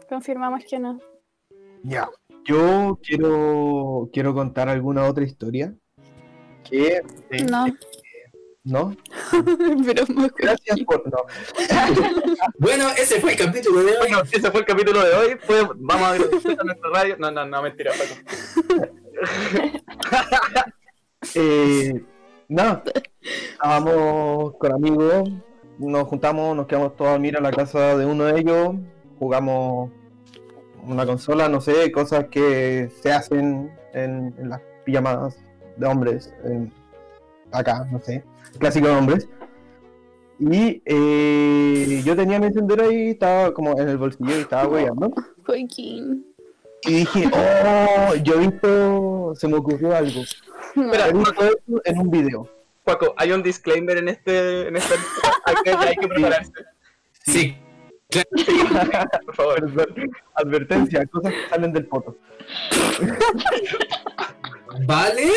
Confirmamos que no. Ya. Yo quiero, quiero contar alguna otra historia. Que. eh, No, ¿No? <laughs> pero mejor. Gracias por. No. <laughs> Bueno, ese fue el capítulo de hoy. Bueno, ese fue el capítulo de hoy. Fue- vamos a agradecer a <laughs> nuestra radio. No, no, no, mentira, Paco. Eh, nada. Estábamos con amigos. Nos juntamos, nos quedamos todos a dormir a la casa de uno de ellos. Jugamos una consola, no sé, cosas que se hacen en, en las pijamadas de hombres. en- acá, no sé. Clásico de hombres. Y eh, yo tenía mi encendedor ahí, estaba como en el bolsillo y estaba weyando. <laughs> Joaquín. Y dije, oh, yo he visto, se me ocurrió algo. Espera, en un video. Paco, hay un disclaimer en este. En hay, que, hay que prepararse. Sí, <laughs> Por favor. Adver- Advertencia, cosas que salen del foto. ¿vale?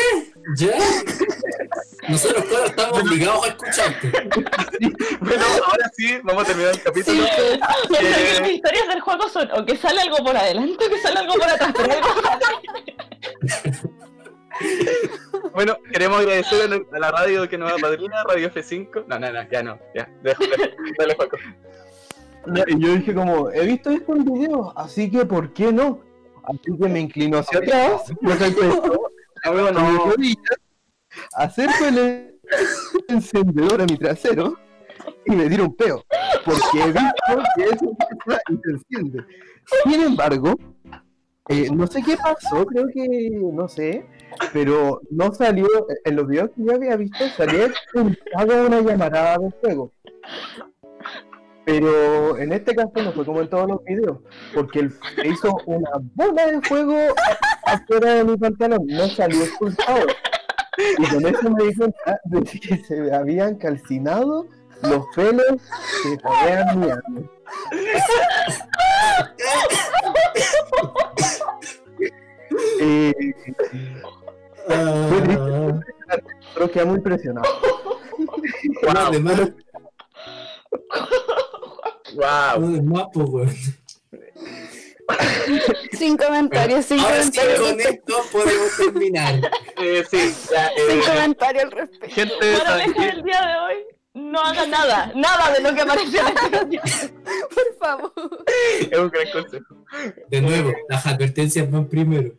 ¿Ya? Nosotros todos estamos obligados a escucharte. Bueno, ahora sí, vamos a terminar el capítulo. Que las Eh, historias del juego son o que sale algo por adelante o que sale algo por atrás. Pero algo sale. bueno, queremos agradecer a la- a radio que nos apadrina, Radio F5. No, no, no, ya no, ya, dejo, dejo. Dale, Paco. Y yo dije como, he visto esto en video, así que ¿por qué no? Así que me inclino hacia atrás, <laughs> me mis no. rodillas, acerco el encendedor a mi trasero y me tiro un peo. Porque he visto que eso empieza y se enciende. Sin embargo, eh, no sé qué pasó, creo que, no sé, pero no salió, en los videos que yo había visto, salió expulsada una llamarada de fuego. Pero en este caso no fue como en todos los videos, porque él hizo una bola de fuego afuera de mi pantalón, no salió expulsado. Y con eso me di cuenta de que se habían calcinado los pelos que se habían mirando. Eh, fue triste, pero quedé muy presionado. Wow, además, <laughs> Wow. pues, weón. Sin comentarios, sin Ahora sí, comentarios. con esto podemos terminar. <laughs> Eh, sí, ya, Sin eh, comentarios al respecto. gente, del día de hoy, no haga nada, nada de lo que apareció en video. <laughs> Por favor. es un gran consejo. De nuevo, las advertencias van primero.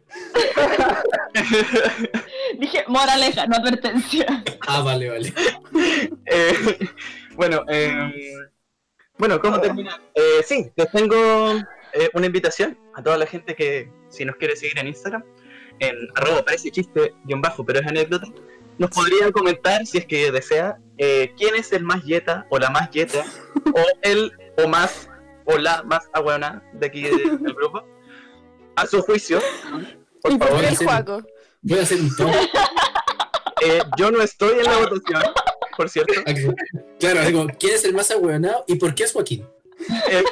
Dije, moraleja, no advertencia. Ah, vale, vale. Eh, <laughs> bueno, eh, bueno, ¿cómo terminar? Eh, sí, les tengo eh, una invitación a toda la gente que, si nos quiere seguir en Instagram, en arroba parece chiste guion bajo, pero es anécdota, nos podría comentar, si es que desea, eh, quién es el más yeta o la más yeta, <laughs> o el o más o la más abuela de aquí del, del <laughs> grupo, a su juicio. Por Y por favor, qué el. Juaco. Voy a hacer un top. <laughs> eh, yo no estoy en la votación, por cierto. <laughs> Claro, digo, ¿quién es el más ahueonado y por qué es Joaquín? Eh,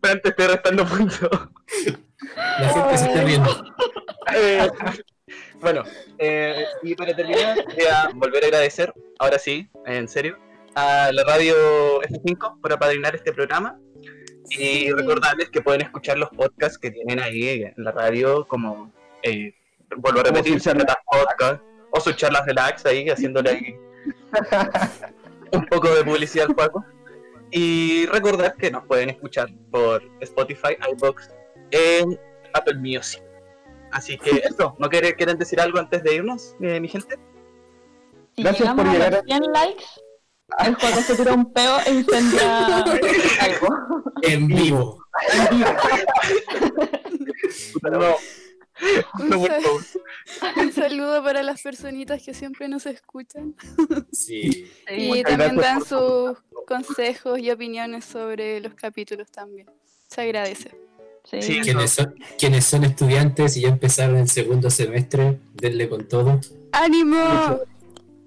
<laughs> te estoy restando puntos. La gente se está riendo. Eh, bueno, eh, y para terminar, voy a volver a agradecer, ahora sí, en serio, a la radio F5 por apadrinar este programa. Y recordarles que pueden escuchar los podcasts que tienen ahí en la radio, como, eh, vuelvo a repetir, Podcast, o sus charlas relax ahí, haciéndole ahí <laughs> un poco de publicidad al juego. Y recordar que nos pueden escuchar por Spotify, iBox, en Apple Music. Así que eso, ¿no quiere- quieren decir algo antes de irnos, eh, mi gente? Si Gracias por llegar a- 100 likes, el juego se tira un peo e incendia <laughs> algo. En vivo. No. Un, No, <laughs> por sal- favor. <laughs> un saludo para las personitas que siempre nos escuchan. Sí. <laughs> Y Muchas también gracias dan sus consejos y opiniones sobre los capítulos también. Se agradece. Sí. Sí. Quienes son, quienes son estudiantes y ya empezaron el segundo semestre, denle con todo. ¡Ánimo!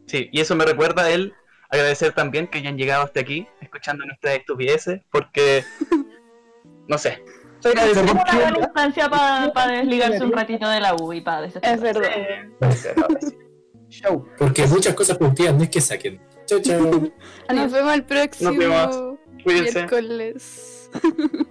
Sí, y eso me recuerda a él agradecer también que hayan llegado hasta aquí, escuchando nuestras estupideces, porque, no sé, Es una buena instancia para desligarse un ratito de la U y para Es verdad. Show. Porque muchas cosas productivas no es que saquen. Chao, chao. <laughs> Nos vemos el próximo vemos. Cuídense. miércoles. <laughs>